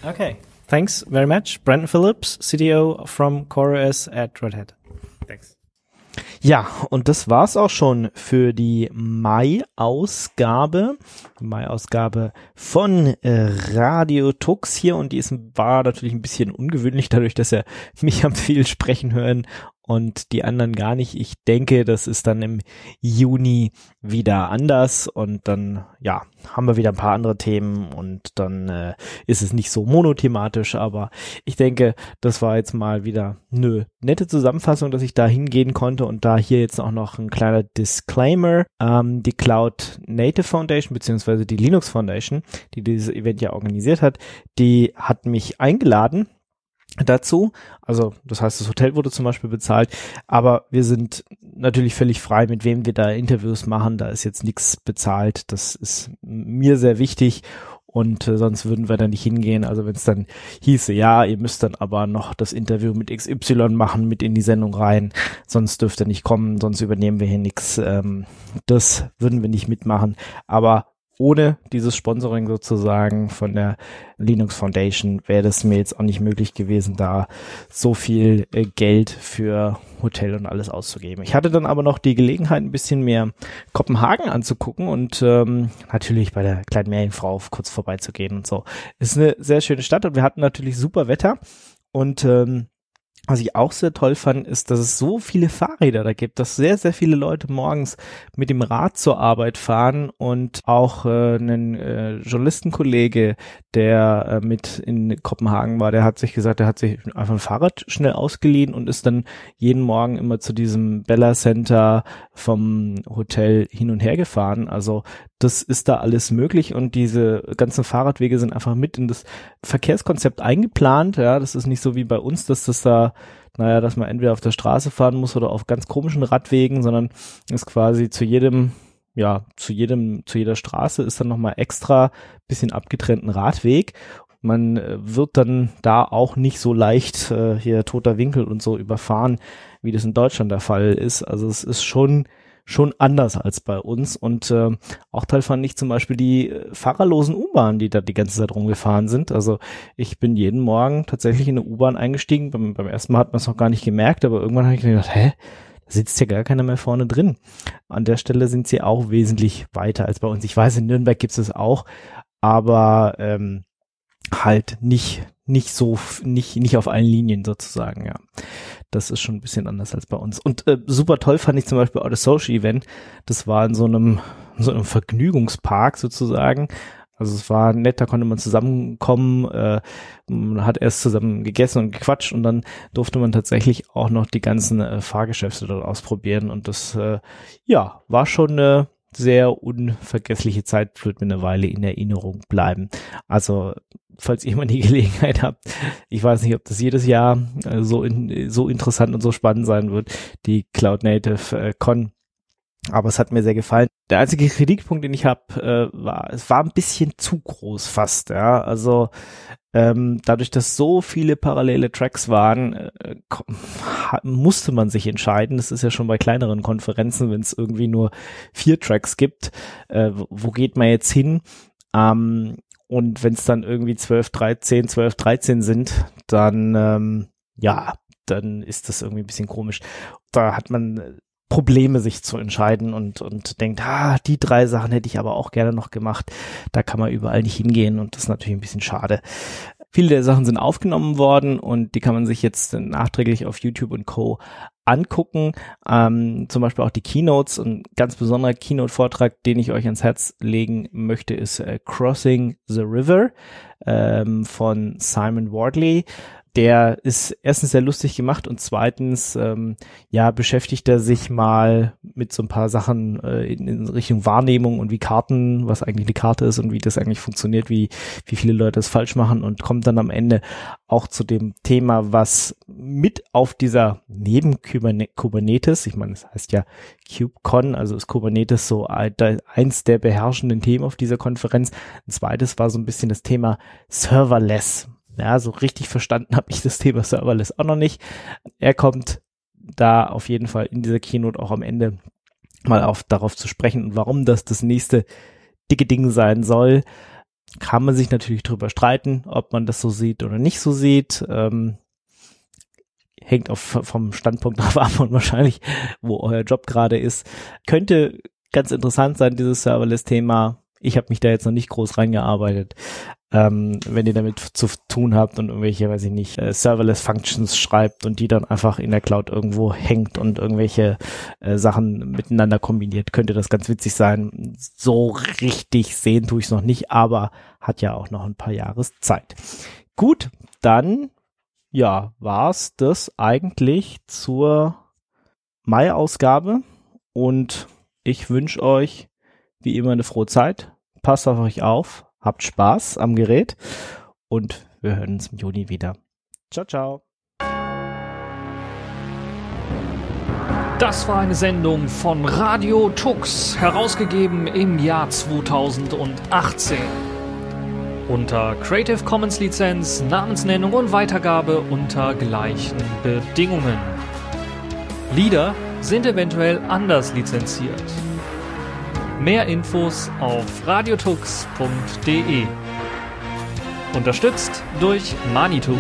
okay, thanks very much, Brandon Philips, CTO from CoreOS at Red Hat. thanks. Ja, und das war's auch schon für die Mai-Ausgabe. Mai-Ausgabe von äh, Radio Tux hier und die ist, war natürlich ein bisschen ungewöhnlich, dadurch, dass er mich am viel sprechen hören und die anderen gar nicht. Ich denke, das ist dann im Juni wieder anders und dann, ja, haben wir wieder ein paar andere Themen und dann äh, ist es nicht so monothematisch, aber ich denke, das war jetzt mal wieder eine nette Zusammenfassung, dass ich da hingehen konnte und da hier jetzt auch noch ein kleiner Disclaimer. Ähm, die Cloud Native Foundation beziehungsweise die Linux Foundation, die dieses Event ja organisiert hat, die hat mich eingeladen dazu. Also das heißt, das Hotel wurde zum Beispiel bezahlt, aber wir sind natürlich völlig frei, mit wem wir da Interviews machen. Da ist jetzt nichts bezahlt. Das ist mir sehr wichtig und äh, sonst würden wir da nicht hingehen. Also wenn es dann hieße, ja, ihr müsst dann aber noch das Interview mit XY machen, mit in die Sendung rein, sonst dürft ihr nicht kommen, sonst übernehmen wir hier nichts. Ähm, das würden wir nicht mitmachen. Aber ohne dieses Sponsoring sozusagen von der Linux Foundation wäre das mir jetzt auch nicht möglich gewesen, da so viel äh, Geld für Hotel und alles auszugeben. Ich hatte dann aber noch die Gelegenheit, ein bisschen mehr Kopenhagen anzugucken und ähm, natürlich bei der kleinen Meerjungfrau kurz vorbeizugehen und so. Ist eine sehr schöne Stadt und wir hatten natürlich super Wetter und ähm, was ich auch sehr toll fand, ist, dass es so viele Fahrräder da gibt, dass sehr, sehr viele Leute morgens mit dem Rad zur Arbeit fahren und auch äh, ein äh, Journalistenkollege, der äh, mit in Kopenhagen war, der hat sich gesagt, der hat sich einfach ein Fahrrad schnell ausgeliehen und ist dann jeden Morgen immer zu diesem Bella Center vom Hotel hin und her gefahren. Also das ist da alles möglich und diese ganzen Fahrradwege sind einfach mit in das Verkehrskonzept eingeplant. Ja, das ist nicht so wie bei uns, dass das da, naja, dass man entweder auf der Straße fahren muss oder auf ganz komischen Radwegen, sondern ist quasi zu jedem, ja, zu jedem, zu jeder Straße ist dann nochmal extra bisschen abgetrennten Radweg man äh, wird dann da auch nicht so leicht äh, hier toter Winkel und so überfahren, wie das in Deutschland der Fall ist. Also es ist schon schon anders als bei uns. Und äh, auch toll fand ich zum Beispiel die äh, fahrerlosen U-Bahnen, die da die ganze Zeit rumgefahren sind. Also ich bin jeden Morgen tatsächlich in eine U-Bahn eingestiegen. Beim, beim ersten Mal hat man es noch gar nicht gemerkt, aber irgendwann habe ich gedacht, hä? Da sitzt ja gar keiner mehr vorne drin. An der Stelle sind sie auch wesentlich weiter als bei uns. Ich weiß, in Nürnberg gibt es es auch, aber ähm, halt nicht nicht so nicht nicht auf allen Linien sozusagen ja. Das ist schon ein bisschen anders als bei uns. Und äh, super toll fand ich zum Beispiel auch das Social Event. Das war in so einem so einem Vergnügungspark sozusagen. Also es war nett da konnte man zusammenkommen äh, man hat erst zusammen gegessen und gequatscht und dann durfte man tatsächlich auch noch die ganzen äh, Fahrgeschäfte dort ausprobieren. Und das äh, ja war schon eine sehr unvergessliche Zeit wird mir eine Weile in Erinnerung bleiben. Also falls ihr mal die Gelegenheit habt, ich weiß nicht, ob das jedes Jahr äh, so, in, so interessant und so spannend sein wird, die Cloud Native äh, Con. Aber es hat mir sehr gefallen. Der einzige Kritikpunkt, den ich habe, äh, war, es war ein bisschen zu groß fast. Ja, also ähm, dadurch, dass so viele parallele Tracks waren, äh, musste man sich entscheiden. Das ist ja schon bei kleineren Konferenzen, wenn es irgendwie nur vier Tracks gibt. Äh, wo geht man jetzt hin? Ähm, und wenn es dann irgendwie 12, 13, 12, 13 sind, dann ähm, ja, dann ist das irgendwie ein bisschen komisch. Da hat man Probleme, sich zu entscheiden und, und denkt, ah, die drei Sachen hätte ich aber auch gerne noch gemacht. Da kann man überall nicht hingehen und das ist natürlich ein bisschen schade. Viele der Sachen sind aufgenommen worden und die kann man sich jetzt nachträglich auf YouTube und Co. angucken. Ähm, zum Beispiel auch die Keynotes. Ein ganz besonderer Keynote-Vortrag, den ich euch ans Herz legen möchte, ist äh, Crossing the River ähm, von Simon Wardley der ist erstens sehr lustig gemacht und zweitens, ähm, ja, beschäftigt er sich mal mit so ein paar Sachen äh, in, in, Richtung Wahrnehmung und wie Karten, was eigentlich eine Karte ist und wie das eigentlich funktioniert, wie, wie viele Leute das falsch machen und kommt dann am Ende auch zu dem Thema, was mit auf dieser neben Kubernetes, ich meine, es das heißt ja KubeCon, also ist Kubernetes so eins der beherrschenden Themen auf dieser Konferenz. Ein zweites war so ein bisschen das Thema Serverless ja, so richtig verstanden habe ich das Thema Serverless auch noch nicht. Er kommt da auf jeden Fall in dieser Keynote auch am Ende mal auf, darauf zu sprechen und warum das das nächste dicke Ding sein soll. Kann man sich natürlich drüber streiten, ob man das so sieht oder nicht so sieht. Ähm, hängt auf, vom Standpunkt drauf ab und wahrscheinlich, wo euer Job gerade ist. Könnte ganz interessant sein, dieses Serverless-Thema. Ich habe mich da jetzt noch nicht groß reingearbeitet. Ähm, wenn ihr damit zu tun habt und irgendwelche, weiß ich nicht, äh, Serverless Functions schreibt und die dann einfach in der Cloud irgendwo hängt und irgendwelche äh, Sachen miteinander kombiniert, könnte das ganz witzig sein. So richtig sehen tue ich es noch nicht, aber hat ja auch noch ein paar Jahreszeit. Gut, dann ja, war's das eigentlich zur Mai-Ausgabe und ich wünsche euch wie immer eine frohe Zeit. Passt auf euch auf, habt Spaß am Gerät und wir hören uns im Juni wieder. Ciao, ciao. Das war eine Sendung von Radio Tux, herausgegeben im Jahr 2018. Unter Creative Commons Lizenz, Namensnennung und Weitergabe unter gleichen Bedingungen. Lieder sind eventuell anders lizenziert. Mehr Infos auf radiotux.de. Unterstützt durch Manitou.